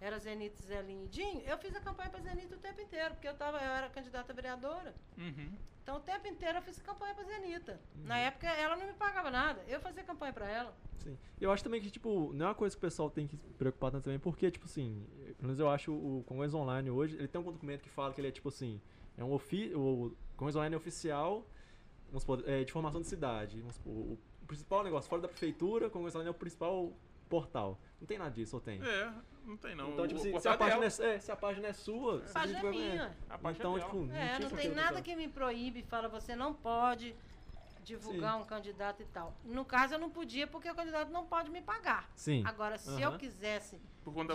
era Zenito Zelinho e Dinho, eu fiz a campanha para Zenito o tempo inteiro, porque eu, tava, eu era candidata a vereadora. Uhum. Então o tempo inteiro eu fiz campanha para Zenita. Uhum. Na época ela não me pagava nada, eu fazia campanha para ela. Sim. Eu acho também que, tipo, não é uma coisa que o pessoal tem que se preocupar tanto também, porque, tipo assim, pelo menos eu acho o Congress Online hoje, ele tem um documento que fala que ele é, tipo assim, é um ofi o Congress Online é oficial vamos supor, é, de formação de cidade. Vamos supor, o, principal negócio, fora da prefeitura, o Congress Online é o principal portal. Não tem nada disso, ou tem? É, não tem não. Então, tipo assim, se a, página é, é, se a página é sua... A página é minha. A página então, é tipo, não, é, não tem nada que me proíbe, fala, você não pode divulgar Sim. um candidato e tal. No caso, eu não podia porque o candidato não pode me pagar. Sim. Agora, se uhum. eu quisesse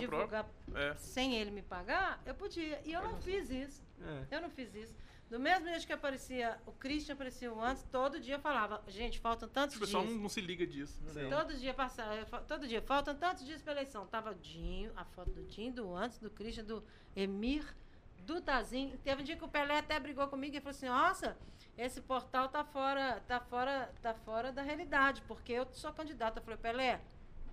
divulgar é. sem ele me pagar, eu podia. E eu não fiz isso. É. Eu não fiz isso. Do mesmo jeito que aparecia, o Christian aparecia antes, todo dia falava, gente, faltam tantos dias. O pessoal não, não, se liga disso. Né? Todo dia passava, todo dia, faltam tantos dias para eleição. Tava Dinho, a foto do Dinho, do antes, do Christian, do Emir, do Tazinho. Teve um dia que o Pelé até brigou comigo e falou assim: Nossa, esse portal tá fora, tá fora, tá fora da realidade, porque eu sou candidata. Eu falei, Pelé,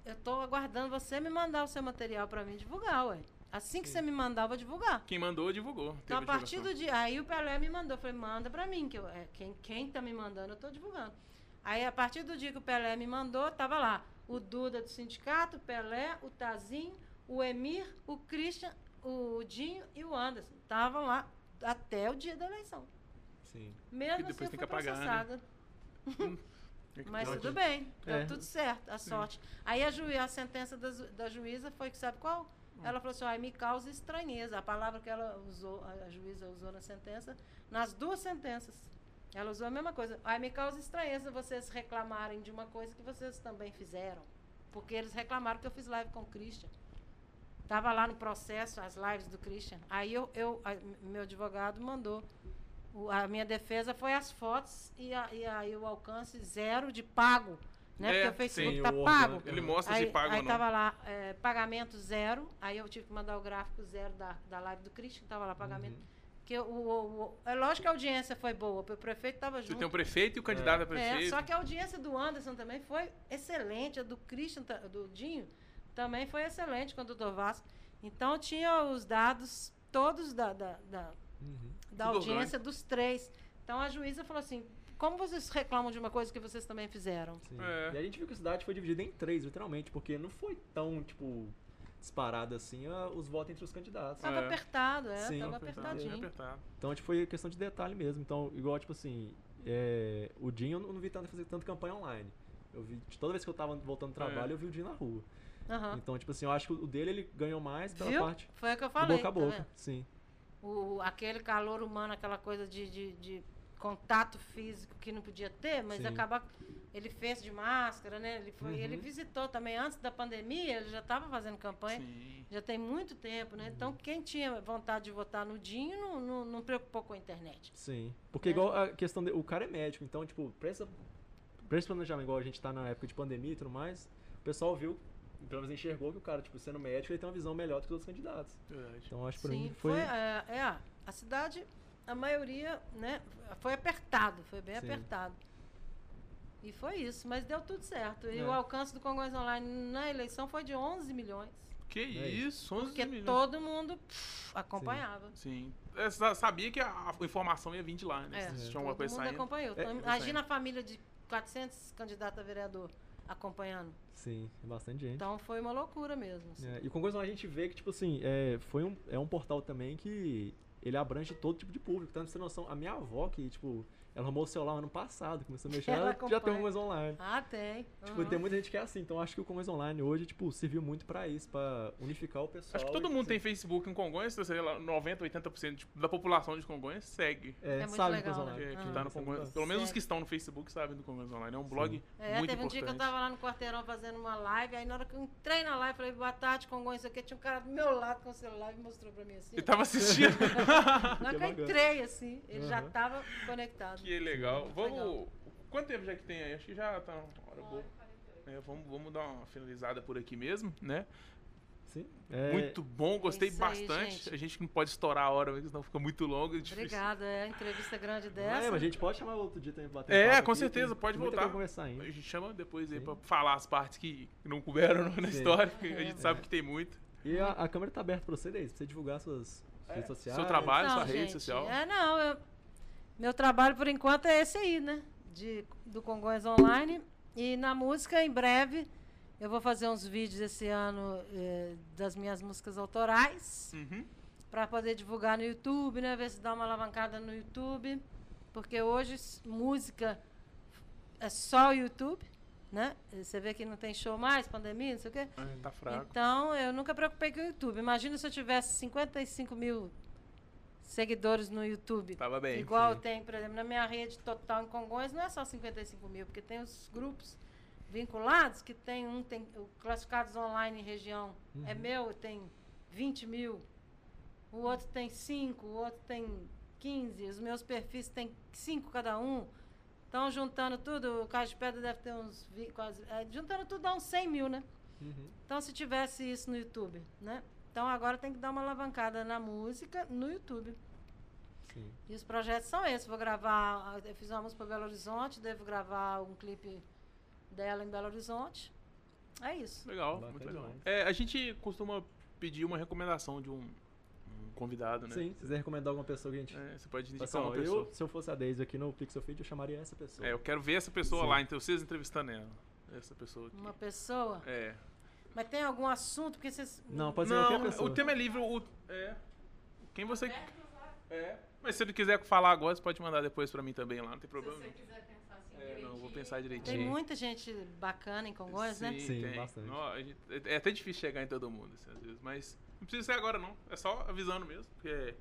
eu tô aguardando você me mandar o seu material para mim divulgar, ué. Assim que Sim. você me mandar, eu vou divulgar. Quem mandou, divulgou. Então, a partir do dia. Aí o Pelé me mandou. Falei, manda pra mim. Que eu, é, quem, quem tá me mandando, eu tô divulgando. Aí, a partir do dia que o Pelé me mandou, tava lá. O Duda do sindicato, o Pelé, o Tazinho, o Emir, o Christian, o Dinho e o Anderson. Estavam lá até o dia da eleição. Sim. Mesmo assim, eu fui apagar, né? processada. [LAUGHS] Né? Mas tudo bem, deu é. tudo certo, a sorte. Aí a, a sentença da, da juíza foi que sabe qual? Hum. Ela falou assim, ó, me causa estranheza. A palavra que ela usou, a, juíza usou na sentença, nas duas sentenças. Ela usou a mesma coisa. Aí me causa estranheza vocês reclamarem de uma coisa que vocês também fizeram. Porque eles reclamaram que eu fiz live com o Christian. Tava lá no processo, as lives do Christian. Aí eu, eu a, meu advogado mandou o, a minha defesa foi as fotos e, a, e aí o alcance zero de pago. Né? É, Porque o Facebook sim, tá o pago. Ele mostra aí, se paga aí ou não. tava lá, é, pagamento zero. Aí eu tive que mandar o gráfico zero da, da live do Christian, tava lá, pagamento. Uhum. Que o, o, o, é lógico que a audiência foi boa, o prefeito estava junto. Você tem o prefeito e o candidato é. a prefeito. É, só que a audiência do Anderson também foi excelente, a do Christian, do Dinho, também foi excelente com o doutor Vasco. Então tinha os dados todos da, da, da uhum. da audiência dos três. Então a juíza falou assim: como vocês reclamam de uma coisa que vocês também fizeram? É. E a gente viu que a cidade foi dividida em três, literalmente, porque não foi tão, tipo, disparado assim os votos entre os candidatos. Tava é. apertado, é, Sim, tava apertadinho. Apertado. Então, tipo, foi questão de detalhe mesmo. Então, igual, tipo assim, é, o Dinho eu não vi tanto fazer tanto campanha online. Eu vi, toda vez que eu tava voltando do trabalho, é. eu vi o Dinho na rua. Uhum. Então, tipo assim, eu acho que o dele ele ganhou mais pela Viu? parte. Foi o que eu falei. boca a boca, tá sim o, aquele calor humano, aquela coisa de, de, de, contato físico que não podia ter, mas Sim. acaba ele fez de máscara, né? Ele foi, uhum. ele visitou também antes da pandemia, ele já estava fazendo campanha, Sim. já tem muito tempo, né? Uhum. Então quem tinha vontade de votar no Dinho não, não, não preocupou com a internet. Sim, porque é. igual a questão de, o cara é médico, então tipo para esse planejamento igual a gente está na época de pandemia e tudo mais, o pessoal viu pelo menos enxergou que o cara, tipo, sendo médico, ele tem uma visão melhor do que os outros candidatos. Verdade. Então acho que pra Sim, mim foi. foi é, é, a cidade, a maioria, né, foi apertado, foi bem Sim. apertado. E foi isso, mas deu tudo certo. E é. o alcance do Congonhas Online na eleição foi de 11 milhões. Que é isso, 11 Porque milhões. todo mundo pff, acompanhava. Sim. Sim. Eu sabia que a informação ia vir de lá, né? É, Se tinha todo mundo acompanhou. É, imagina a família de 400 candidatos a vereador acompanhando. Sim, bastante gente. Então foi uma loucura mesmo. Assim. É, e com coisa a gente vê que, tipo assim, é, foi um, é um portal também que ele abrange todo tipo de público. Tanto você noção, a minha avó, que, tipo, ela arrumou o celular ano passado, começou a mexer, ela, ela já tem algumas online. Ah, tem. Uhum. Tipo, tem muita gente que é assim, então acho que o Congonhas Online hoje, tipo, serviu muito pra isso, pra unificar o pessoal. Acho que todo mundo tem Facebook em Congonhas, sei lá, 90, 80% tipo, da população de Congonhas segue. É, é sabe legal, Congonhas Online. Né? Que, tá no Congonhas, pelo menos os que estão no Facebook sabem do Congonhas Online. É um blog Sim. é, muito teve um dia que eu tava lá no quarteirão fazendo uma live, aí na hora que eu entrei na live, falei, boa tarde, Congonhas, aqui tinha um cara do meu lado com o celular e mostrou pra mim assim. E tava assistindo. [LAUGHS] na hora que eu entrei, assim, ele uhum. já tava conectado. Que legal. Vamos. Legal. Quanto tempo já que tem aí? Acho que já tá uma hora boa. É, vamos, vamos dar uma finalizada por aqui mesmo, né? Sim. É... Muito bom, gostei aí, bastante. Gente. A gente não pode estourar a hora, senão fica muito longo. Obrigada, é entrevista grande dessa. É, mas a gente pode chamar outro dia também pra bater É, com aqui, certeza, pode voltar. Conversar ainda. A gente chama depois Sim. aí pra falar as partes que não couberam [LAUGHS] na Sim. história, é, a gente é. sabe que tem muito. E a, a câmera tá aberta pra você, daí, pra você divulgar suas é. redes sociais. Seu trabalho, não, sua gente, rede social. É, não, eu, meu trabalho por enquanto é esse aí, né? De, do Congonhas Online. E na música, em breve, eu vou fazer uns vídeos esse ano eh, das minhas músicas autorais. Uhum. Para poder divulgar no YouTube, né? Ver se dá uma alavancada no YouTube. Porque hoje música é só o YouTube, né? Você vê que não tem show mais, pandemia, não sei o quê. É, tá fraco. Então, eu nunca preocupei com o YouTube. Imagina se eu tivesse 55 mil seguidores no YouTube. Tava bem. Igual sim. tem, por exemplo, na minha rede total em Congonhas, não é só 55 mil, porque tem os grupos vinculados que tem um, tem o classificados online em região. Uhum. É meu, tem 20 mil. O outro tem 5, o outro tem 15. Os meus perfis tem 5 cada um. Então, juntando tudo, o Caixa de Pedra deve ter uns. Quase, é, juntando tudo dá uns 100 mil, né? Uhum. Então, se tivesse isso no YouTube, né? Então agora tem que dar uma alavancada na música no YouTube. Sim. E os projetos são esses. Vou gravar, eu fiz uma música para Belo Horizonte, devo gravar um clipe dela em Belo Horizonte. É isso. Legal, Bacana muito legal. É, a gente costuma pedir uma recomendação de um, um convidado, né? Sim, se quiser recomendar alguma pessoa que a gente. É, você pode indicar uma pessoa. Eu, se eu fosse a Daisy aqui no Pixel Feed, eu chamaria essa pessoa. É, eu quero ver essa pessoa Sim. lá, então vocês entrevistando ela. Essa pessoa aqui. Uma pessoa? É. Mas tem algum assunto? Porque vocês. Não, pode ser não, qualquer pessoa. O tema é livre. O, é. Quem você. É. Mas se ele quiser falar agora, você pode mandar depois pra mim também lá, não tem problema. Se você quiser pensar assim. É, não, vou pensar direitinho. Tem muita gente bacana em Congonhas, Sim, né? Sim, tem. bastante. Não, gente, é até difícil chegar em todo mundo, assim, às vezes. Mas não precisa ser agora, não. É só avisando mesmo. Porque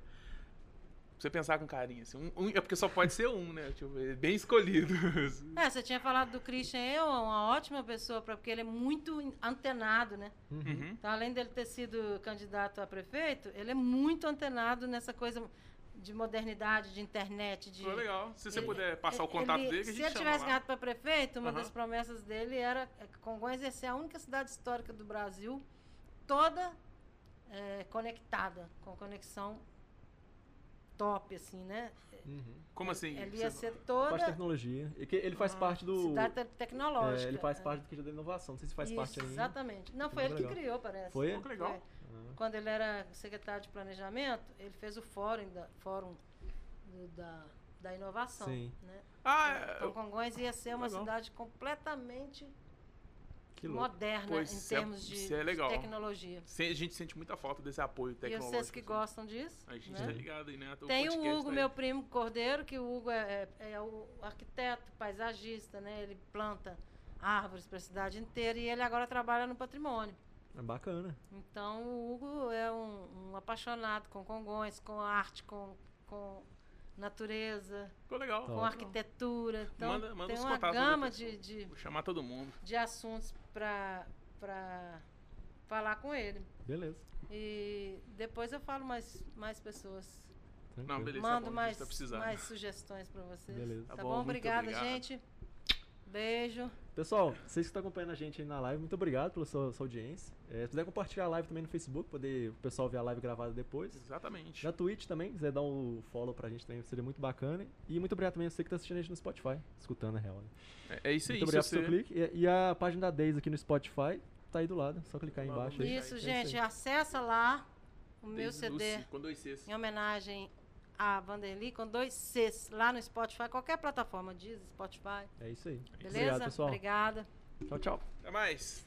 você pensar com carinho, assim. Um, um, é porque só pode ser um, né? Tipo, é bem escolhido. [LAUGHS] É, você tinha falado do Christian, é uma ótima pessoa, pra, porque ele é muito antenado, né? Uhum. Então, além dele ter sido candidato a prefeito, ele é muito antenado nessa coisa de modernidade, de internet. De, Foi legal. Se ele, você puder passar o contato ele, dele, que a gente Se ele tivesse ganhado para prefeito, uma uhum. das promessas dele era que Congonhas ia ser a única cidade histórica do Brasil toda é, conectada, com conexão top, assim, né? Uhum. Como assim? Ele ia ser toda... Parte de tecnologia. Ele faz ah, parte do... Cidade tecnológica. É, ele faz parte do que da inovação. Não sei se faz Isso, parte ainda. Exatamente. Não, foi ele legal. que criou, parece. Foi? que legal. Foi. Ah. Quando ele era secretário de planejamento, ele fez o fórum da, fórum do, da, da inovação. Sim. Né? Ah, é, então, Congonhas ia ser uma legal. cidade completamente moderna pois em é termos é, de, é de, tecnologia. A gente sente muita falta desse apoio tecnológico. E vocês que assim. gostam disso? A gente né? tá ligado aí, né? Tem o Hugo, tá meu primo Cordeiro, que o Hugo é, é, é o arquiteto, paisagista, né? Ele planta árvores para a cidade inteira e ele agora trabalha no patrimônio. É bacana. Então o Hugo é um, um apaixonado com Congonhas, com arte, com, com natureza. Ficou legal. Com arquitetura. Então, manda, manda tem uma gama de, de. Vou chamar todo mundo. De assuntos para falar com ele. Beleza. E depois eu falo mais, mais pessoas. Tranquilo. Não, beleza. Mando tá bom, mais, mais sugestões para vocês. Beleza. Tá, tá bom? Obrigada, obrigado. gente. Beijo. Pessoal, vocês que estão acompanhando a gente aí na live, muito obrigado pela sua, sua audiência. É, se puder compartilhar a live também no Facebook, poder o pessoal ver a live gravada depois. Exatamente. Na Twitch também, quiser dar um follow pra gente também, seria muito bacana. E muito obrigado também a você que tá assistindo a gente no Spotify, escutando a real. Né? É, é, isso aí. Muito obrigado pelo seu clique. E, e, a página da Days aqui no Spotify tá aí do lado, só clicar aí embaixo. Isso, aí. gente, é isso acessa lá o meu CD. com dois Cs. Em homenagem a Vanderly com dois Cs lá no Spotify, qualquer plataforma, diz Spotify. É isso aí. Beleza? Obrigado, pessoal. Obrigada. Tchau, tchau. Até mais.